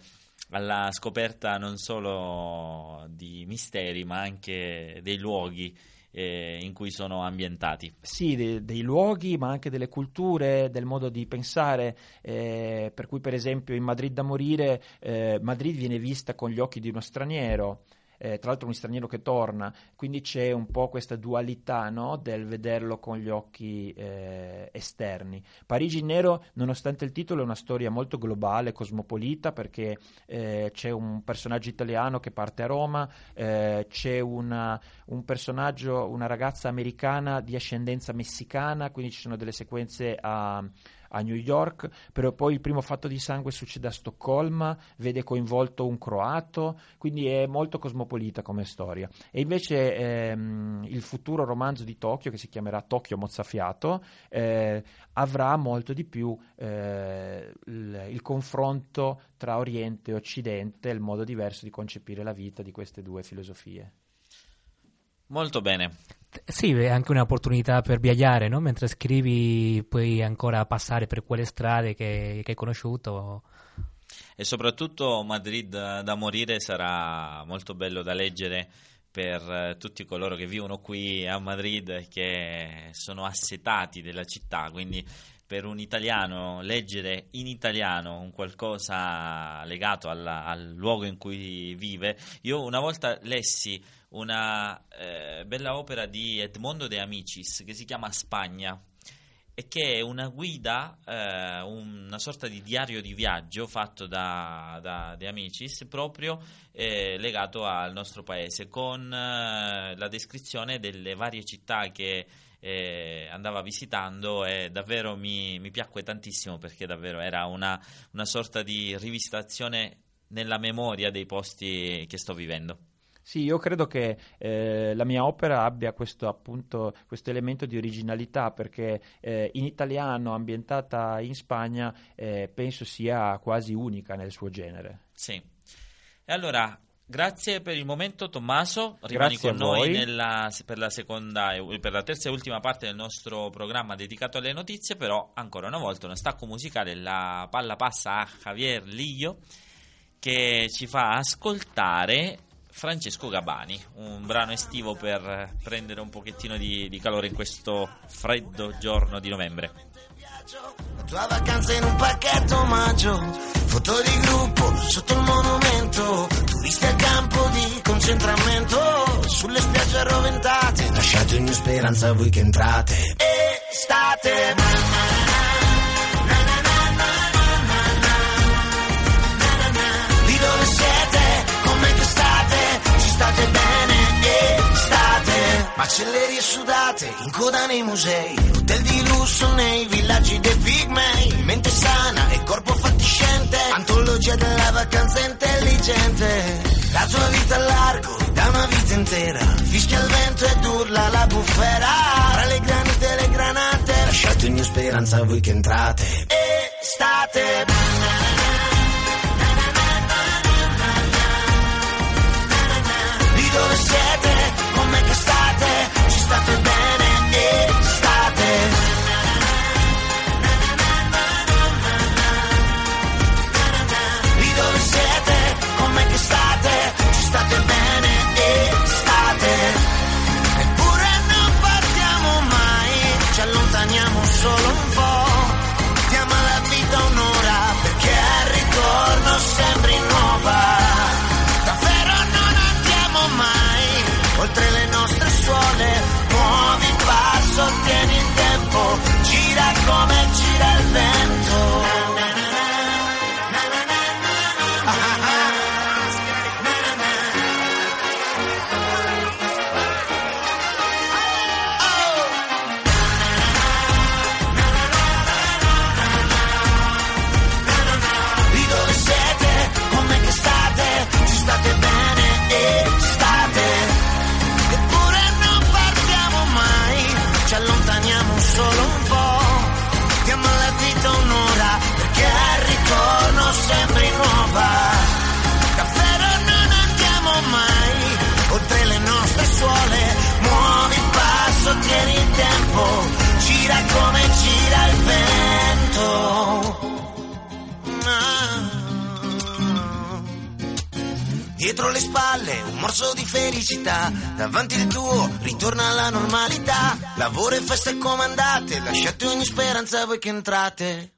alla scoperta non solo di misteri ma anche dei luoghi eh, in cui sono ambientati. Sì, de- dei luoghi, ma anche delle culture, del modo di pensare, eh, per cui per esempio in Madrid da morire, eh, Madrid viene vista con gli occhi di uno straniero, eh, tra l'altro un straniero che torna, quindi c'è un po' questa dualità no? del vederlo con gli occhi eh, esterni. Parigi nero, nonostante il titolo, è una storia molto globale, cosmopolita, perché eh, c'è un personaggio italiano che parte a Roma, eh, c'è una, un personaggio, una ragazza americana di ascendenza messicana, quindi ci sono delle sequenze a a New York, però poi il primo fatto di sangue succede a Stoccolma, vede coinvolto un croato, quindi è molto cosmopolita come storia. E invece ehm, il futuro romanzo di Tokyo, che si chiamerà Tokyo Mozzafiato, eh, avrà molto di più eh, il, il confronto tra Oriente e Occidente, il modo diverso di concepire la vita di queste due filosofie. Molto bene. Sì, è anche un'opportunità per viaggiare, no? Mentre scrivi puoi ancora passare per quelle strade che, che hai conosciuto. E soprattutto Madrid da morire sarà molto bello da leggere per eh, tutti coloro che vivono qui a Madrid e che sono assetati della città, quindi per un italiano leggere in italiano un qualcosa legato alla, al luogo in cui vive. Io una volta lessi una eh, bella opera di Edmondo De Amicis che si chiama Spagna e che è una guida, eh, una sorta di diario di viaggio fatto da, da De Amicis proprio eh, legato al nostro paese con eh, la descrizione delle varie città che eh, andava visitando e davvero mi, mi, piacque tantissimo perché davvero era una, una sorta di rivisitazione nella memoria dei posti che sto vivendo. Sì, io credo che eh, la mia opera abbia questo, appunto, questo elemento di originalità perché eh, in italiano, ambientata in Spagna, eh, penso sia quasi unica nel suo genere. Sì. E allora Grazie per il momento Tommaso, rimani Grazie con noi nella- per, la seconda, per la terza e ultima parte del nostro programma dedicato alle notizie, però ancora una volta uno stacco musicale, la palla passa a Javier Lillo che ci fa ascoltare Francesco Gabani, un brano estivo per prendere un pochettino di, di calore in questo freddo giorno di novembre. La tua vacanza in un pacchetto omaggio, foto di gruppo sotto il monumento, turisti al campo di concentramento, sulle spiagge arroventate, lasciate ogni speranza voi che entrate. Estate. Macellerie sudate, in coda nei musei, hotel di lusso nei villaggi dei pigmei, mente sana e corpo fatiscente, antologia della vacanza intelligente. La tua vita a largo, da una vita intera, fischia il vento ed urla la bufera. Tra le granite e le granate, lasciate ogni speranza voi che entrate. Estate. Lì dove siete, state, ci state gonna Dietro le spalle un morso di felicità, davanti il tuo ritorna alla normalità. Lavoro e feste comandate, lasciate ogni speranza voi che entrate. Lì.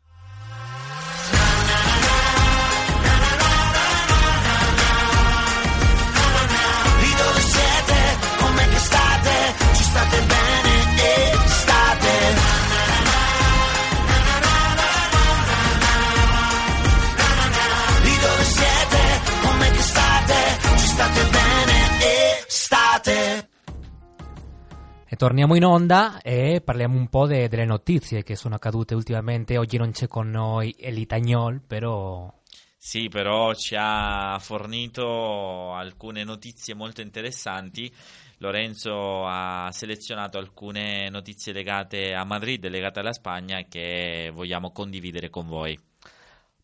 State bene e state. E torniamo in onda e parliamo un po' de- delle notizie che sono accadute ultimamente. Oggi non c'è con noi Elitagnol, però Sì, però ci ha fornito alcune notizie molto interessanti. Lorenzo ha selezionato alcune notizie legate a Madrid, legate alla Spagna, che vogliamo condividere con voi.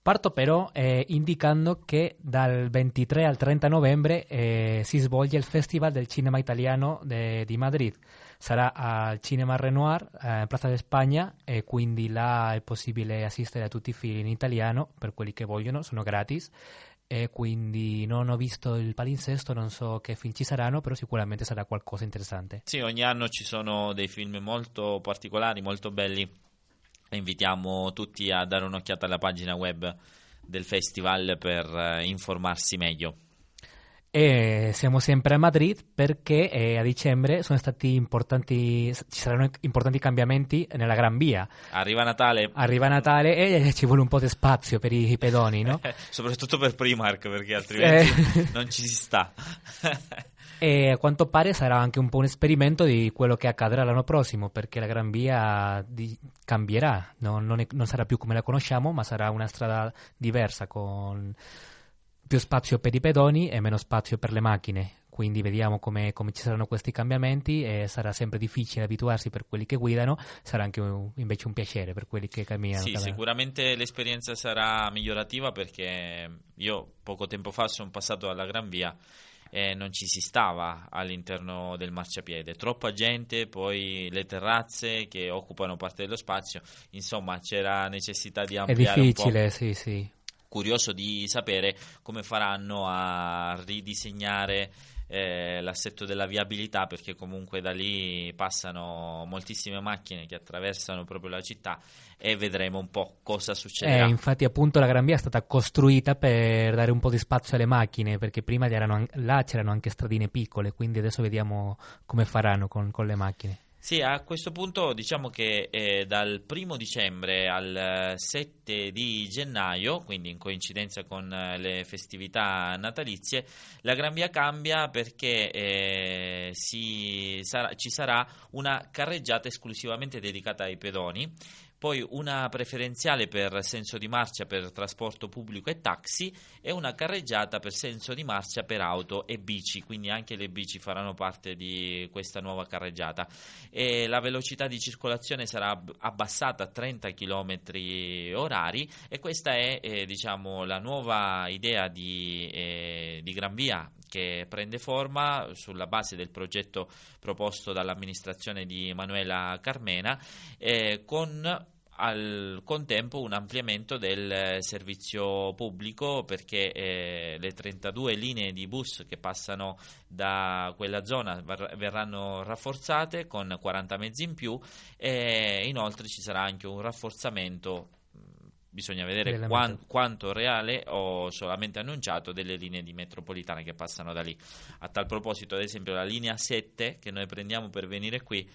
Parto però eh, indicando che dal 23 al 30 novembre eh, si svolge il Festival del Cinema Italiano de- di Madrid. Sarà al Cinema Renoir, eh, Plaza de Spagna, e quindi là è possibile assistere a tutti i film in italiano, per quelli che vogliono, sono gratis. E quindi non ho visto il palinsesto, non so che film ci saranno, però sicuramente sarà qualcosa interessante. Sì, ogni anno ci sono dei film molto particolari, molto belli. Invitiamo tutti a dare un'occhiata alla pagina web del festival per eh, informarsi meglio. E siamo sempre a Madrid perché eh, a dicembre sono stati importanti, ci saranno importanti cambiamenti nella Gran Via. Arriva Natale, Arriva Natale e ci vuole un po' di spazio per i, i pedoni, no? soprattutto per Primark, perché altrimenti Eh. non ci si sta. E a quanto pare sarà anche un po' un esperimento di quello che accadrà l'anno prossimo, perché la Gran Via di- cambierà, no? non, è- non sarà più come la conosciamo, ma sarà una strada diversa con più spazio per i pedoni e meno spazio per le macchine. quindi vediamo come, come ci saranno questi cambiamenti e sarà sempre difficile abituarsi per quelli che guidano, sarà anche un- invece un piacere per quelli che camminano. Sì, camminano. sicuramente l'esperienza sarà migliorativa perché io poco tempo fa sono passato alla Gran Via e non ci si stava all'interno del marciapiede. Troppa gente, poi le terrazze che occupano parte dello spazio, insomma c'era necessità di È ampliare un po'. difficile, sì, sì. curioso di sapere come faranno a ridisegnare eh, l'assetto della viabilità perché comunque da lì passano moltissime macchine che attraversano proprio la città e vedremo un po' cosa succederà. Eh, infatti appunto la Gran Via è stata costruita per dare un po' di spazio alle macchine, perché prima erano an- là c'erano anche stradine piccole, quindi adesso vediamo come faranno con, con le macchine. Sì, a questo punto diciamo che eh, dal primo dicembre al eh, 7 di gennaio, quindi in coincidenza con eh, le festività natalizie, la Gran Via cambia perché eh, si sarà- ci sarà una carreggiata esclusivamente dedicata ai pedoni. Poi una preferenziale per senso di marcia per trasporto pubblico e taxi e una carreggiata per senso di marcia per auto e bici, quindi anche le bici faranno parte di questa nuova carreggiata. E la velocità di circolazione sarà ab- abbassata a 30 km orari e questa è eh, diciamo, la nuova idea di, eh, di Gran Via che prende forma sulla base del progetto proposto dall'amministrazione di Manuela Carmena eh, con al contempo un ampliamento del eh, servizio pubblico perché eh, le 32 linee di bus che passano da quella zona verranno rafforzate con 40 mezzi in più e inoltre ci sarà anche un rafforzamento mh, bisogna vedere Della quan- metro- quanto reale o solamente annunciato delle linee di metropolitana che passano da lì. A tal proposito ad esempio la linea 7 che noi prendiamo per venire qui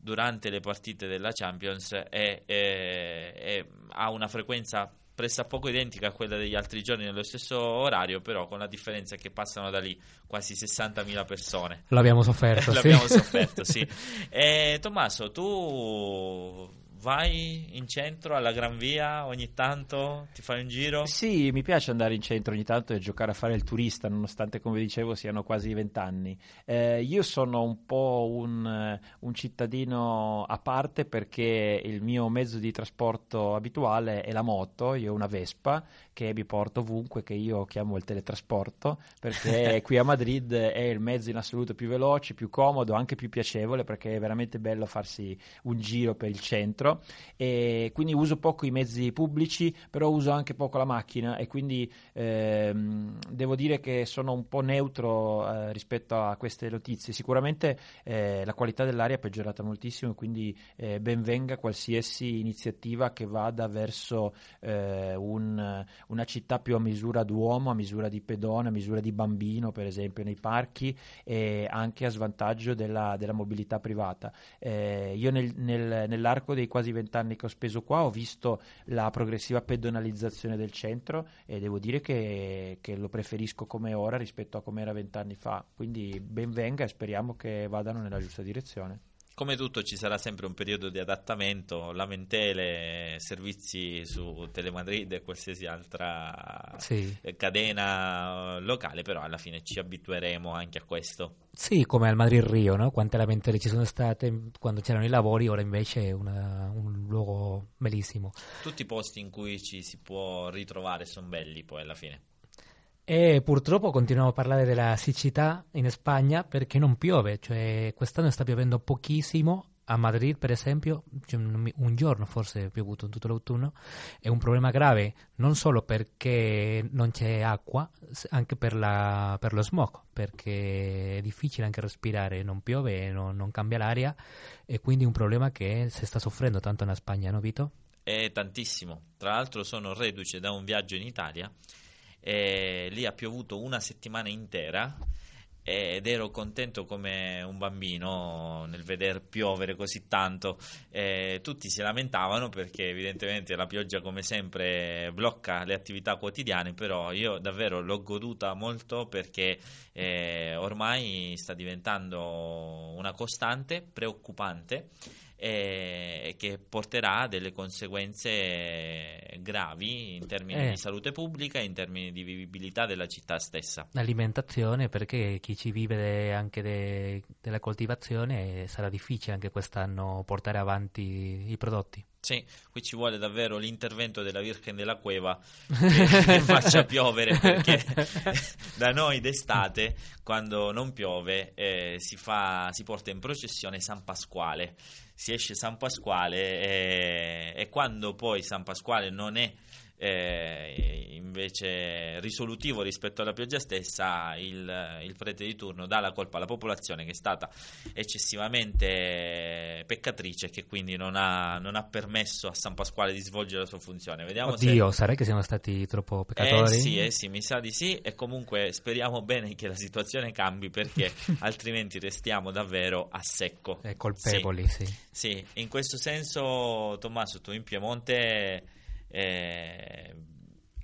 durante le partite della Champions è- è- è- ha una frequenza pressappoco identica a quella degli altri giorni nello stesso orario, però con la differenza che passano da lì quasi 60.000 persone. L'abbiamo sofferto, sì. L'abbiamo sofferto, sì. E, Tommaso, tu vai in centro alla Gran Via ogni tanto? Ti fai un giro? Sì, mi piace andare in centro ogni tanto e giocare a fare il turista, nonostante, come dicevo, siano quasi vent'anni. Eh, io sono un po' un, un cittadino a parte perché il mio mezzo di trasporto abituale è la moto, io ho una Vespa che mi porto ovunque, che io chiamo il teletrasporto, perché qui a Madrid è il mezzo in assoluto più veloce, più comodo, anche più piacevole, perché è veramente bello farsi un giro per il centro e quindi uso poco i mezzi pubblici, però uso anche poco la macchina e quindi ehm, devo dire che sono un po' neutro eh, rispetto a queste notizie. Sicuramente eh, la qualità dell'aria è peggiorata moltissimo, quindi eh, ben venga qualsiasi iniziativa che vada verso eh, un- una città più a misura d'uomo, a misura di pedone, a misura di bambino, per esempio nei parchi e anche a svantaggio della, della mobilità privata. Eh, io nel- nel- nell'arco dei quasi vent'anni che ho speso qua ho visto la progressiva pedonalizzazione del centro e devo dire che, che lo preferisco come ora rispetto a come era vent'anni fa. Quindi ben venga e speriamo che vadano nella giusta direzione. Come tutto ci sarà sempre un periodo di adattamento, lamentele, servizi su Telemadrid e qualsiasi altra Sì. eh, cadena eh, locale, però alla fine ci abitueremo anche a questo. Sì, come al Madrid-Rio, no? Quante lamentele ci sono state quando c'erano i lavori, ora invece è una- un luogo bellissimo. Tutti i posti in cui ci si può ritrovare sono belli poi alla fine. E purtroppo continuiamo a parlare della siccità in Spagna perché non piove, cioè quest'anno sta piovendo pochissimo. A Madrid, per esempio, cioè, un giorno forse è piovuto in tutto l'autunno. È un problema grave non solo perché non c'è acqua, anche per, la- per lo smog, perché è difficile anche respirare, non piove, non, non cambia l'aria e quindi è un problema che si sta soffrendo tanto in Spagna, no Vito? È tantissimo. Tra l'altro sono reduce da un viaggio in Italia e lì ha piovuto una settimana intera ed ero contento come un bambino nel veder piovere così tanto. Eh, tutti si lamentavano perché evidentemente la pioggia come sempre blocca le attività quotidiane, però io davvero l'ho goduta molto perché eh, ormai sta diventando una costante preoccupante e che porterà delle conseguenze gravi in termini Eh. di salute pubblica e in termini di vivibilità della città stessa. L'alimentazione, perché chi ci vive anche de- della coltivazione eh, sarà difficile anche quest'anno portare avanti i prodotti. Sì, qui ci vuole davvero l'intervento della Virgen della Cueva che, che faccia piovere perché da noi d'estate quando non piove eh, si, fa, si porta in processione San Pasquale, si esce San Pasquale eh, e quando poi San Pasquale non è eh, invece risolutivo rispetto alla pioggia stessa, il, il prete di turno dà la colpa alla popolazione che è stata eccessivamente peccatrice e che quindi non ha, non ha permesso a San Pasquale di svolgere la sua funzione. Vediamo se- Oddio, sarà che siamo stati troppo eh peccatori? sì, eh sì, mi sa di sì e comunque speriamo bene che la situazione cambi perché altrimenti restiamo davvero a secco. Eh, colpevoli, sì. Sì, in questo senso Tommaso, tu in Piemonte eh,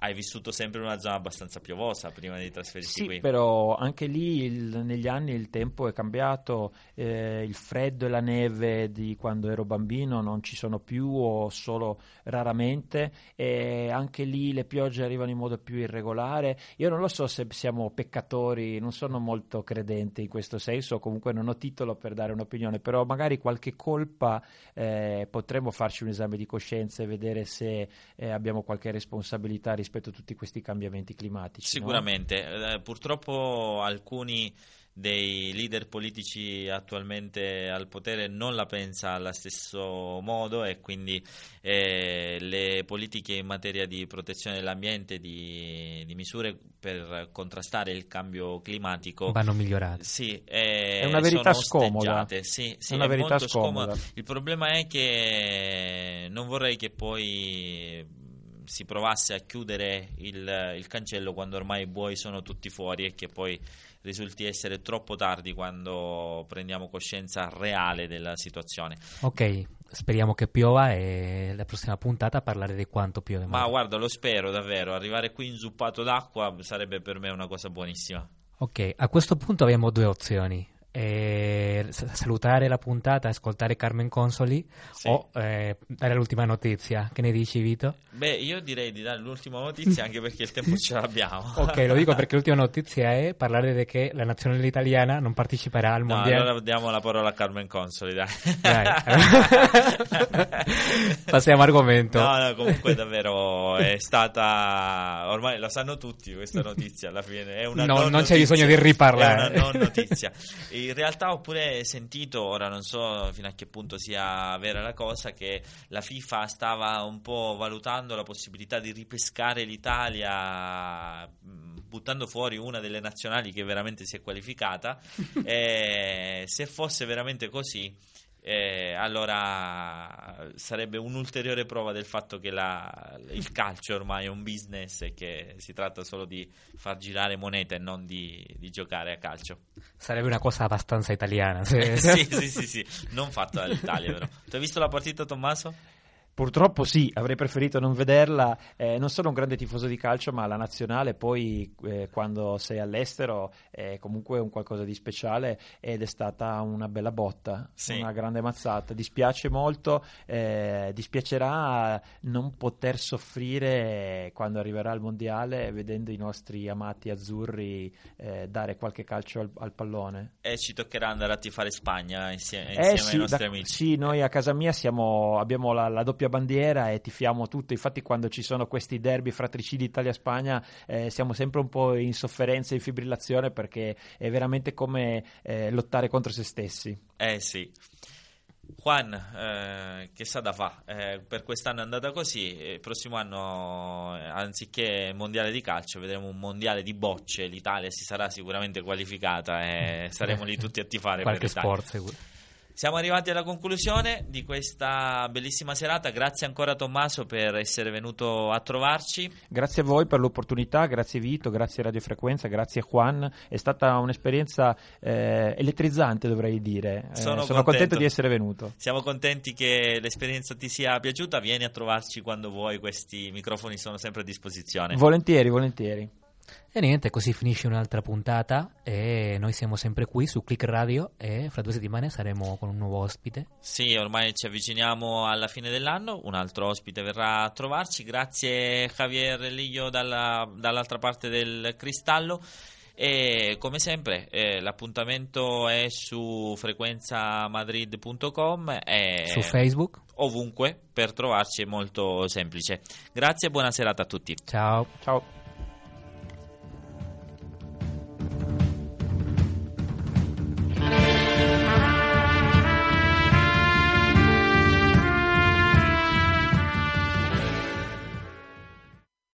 hai vissuto sempre in una zona abbastanza piovosa prima di trasferirti Sì, qui. però anche lì il- negli anni il tempo è cambiato, eh, il freddo e la neve di quando ero bambino non ci sono più o solo raramente e anche lì le piogge arrivano in modo più irregolare. Io non lo so se siamo peccatori, non sono molto credente in questo senso, comunque non ho titolo per dare un'opinione, però magari qualche colpa eh, potremmo farci un esame di coscienza e vedere se eh, abbiamo qualche responsabilità rispetto a tutti questi cambiamenti climatici. no? Sicuramente, Eh, purtroppo alcuni dei leader politici attualmente al potere non la pensa allo stesso modo e quindi eh, le politiche in materia di protezione dell'ambiente, di, di misure per contrastare il cambio climatico Vanno migliorati. sì, eh, È una verità sono scomoda. osteggiate, Sì, sì, È una verità molto scomoda. Il problema è che non vorrei che poi si provasse a chiudere il, il cancello quando ormai i buoi sono tutti fuori e che poi risulti essere troppo tardi quando prendiamo coscienza reale della situazione. Ok, speriamo che piova e la prossima puntata parlare di quanto piove. Ma guarda, lo spero davvero, arrivare qui inzuppato d'acqua sarebbe per me una cosa buonissima. Ok, a questo punto abbiamo due opzioni. Eh, salutare la puntata, ascoltare Carmen Consoli Sì. o eh, dare l'ultima notizia. Che ne dici Vito? Beh, io direi di dare l'ultima notizia anche perché il tempo ce l'abbiamo. Ok, lo dico perché l'ultima notizia è parlare di che la nazionale italiana non parteciperà al No, mondiale. allora diamo la parola a Carmen Consoli, dai. Dai. Passiamo argomento. No, no, comunque davvero è stata ormai la sanno tutti questa notizia alla fine, è una No, non non c'è bisogno di riparlare. È una non notizia. In realtà ho pure sentito, ora non so fino a che punto sia vera la cosa che la FIFA stava un po' valutando la possibilità di ripescare l'Italia mh, buttando fuori una delle nazionali che veramente si è qualificata. E se fosse veramente così eh, allora sarebbe un'ulteriore prova del fatto che la- il calcio ormai è un business e che si tratta solo di far girare moneta e non di, di giocare a calcio. Sarebbe una cosa abbastanza italiana. se- sì, sì, sì, sì, non fatta dall'Italia però. Tu hai visto la partita Tommaso? Purtroppo sì, avrei preferito non vederla. Eh, non sono un grande tifoso di calcio, ma la nazionale poi eh, quando sei all'estero è comunque un qualcosa di speciale ed è stata una bella botta, Sì. una grande mazzata. Dispiace molto, eh, dispiacerà non poter soffrire quando arriverà il mondiale vedendo i nostri amati azzurri eh, dare qualche calcio al, al pallone. E ci toccherà andare a tifare Spagna insieme, Eh insieme sì, ai nostri da- amici. sì, noi a casa mia siamo- abbiamo la, la doppia bandiera e tifiamo tutto. Infatti, quando ci sono questi derby fratricidi Italia-Spagna, eh, siamo sempre un po' in sofferenza e in fibrillazione perché è veramente come eh, lottare contro se stessi. Eh sì. Juan, eh, che sa da fa? Eh, per quest'anno è andata così, il prossimo anno, eh, anziché mondiale di calcio, vedremo un mondiale di bocce, l'Italia si sarà sicuramente qualificata e saremo lì tutti a tifare per Qualche l'Italia. sport, sicuro. Siamo arrivati alla conclusione di questa bellissima serata, grazie ancora Tommaso per essere venuto a trovarci. Grazie a voi per l'opportunità, grazie Vito, grazie Radiofrequenza, grazie Juan. È stata un'esperienza eh, elettrizzante, dovrei dire. Eh, Sono contento. contento. di essere venuto. Siamo contenti che l'esperienza ti sia piaciuta, vieni a trovarci quando vuoi, questi microfoni sono sempre a disposizione. Volentieri, volentieri. E niente, così finisce un'altra puntata e noi siamo sempre qui su Click Radio e fra due settimane saremo con un nuovo ospite. Sì, ormai ci avviciniamo alla fine dell'anno, un altro ospite verrà a trovarci. Grazie Javier Liglio dalla- dall'altra parte del cristallo. E come sempre eh, l'appuntamento è su frequenzamadrid.com e Su Facebook. ovunque per trovarci è molto semplice. Grazie e buona serata a tutti. Ciao. Ciao.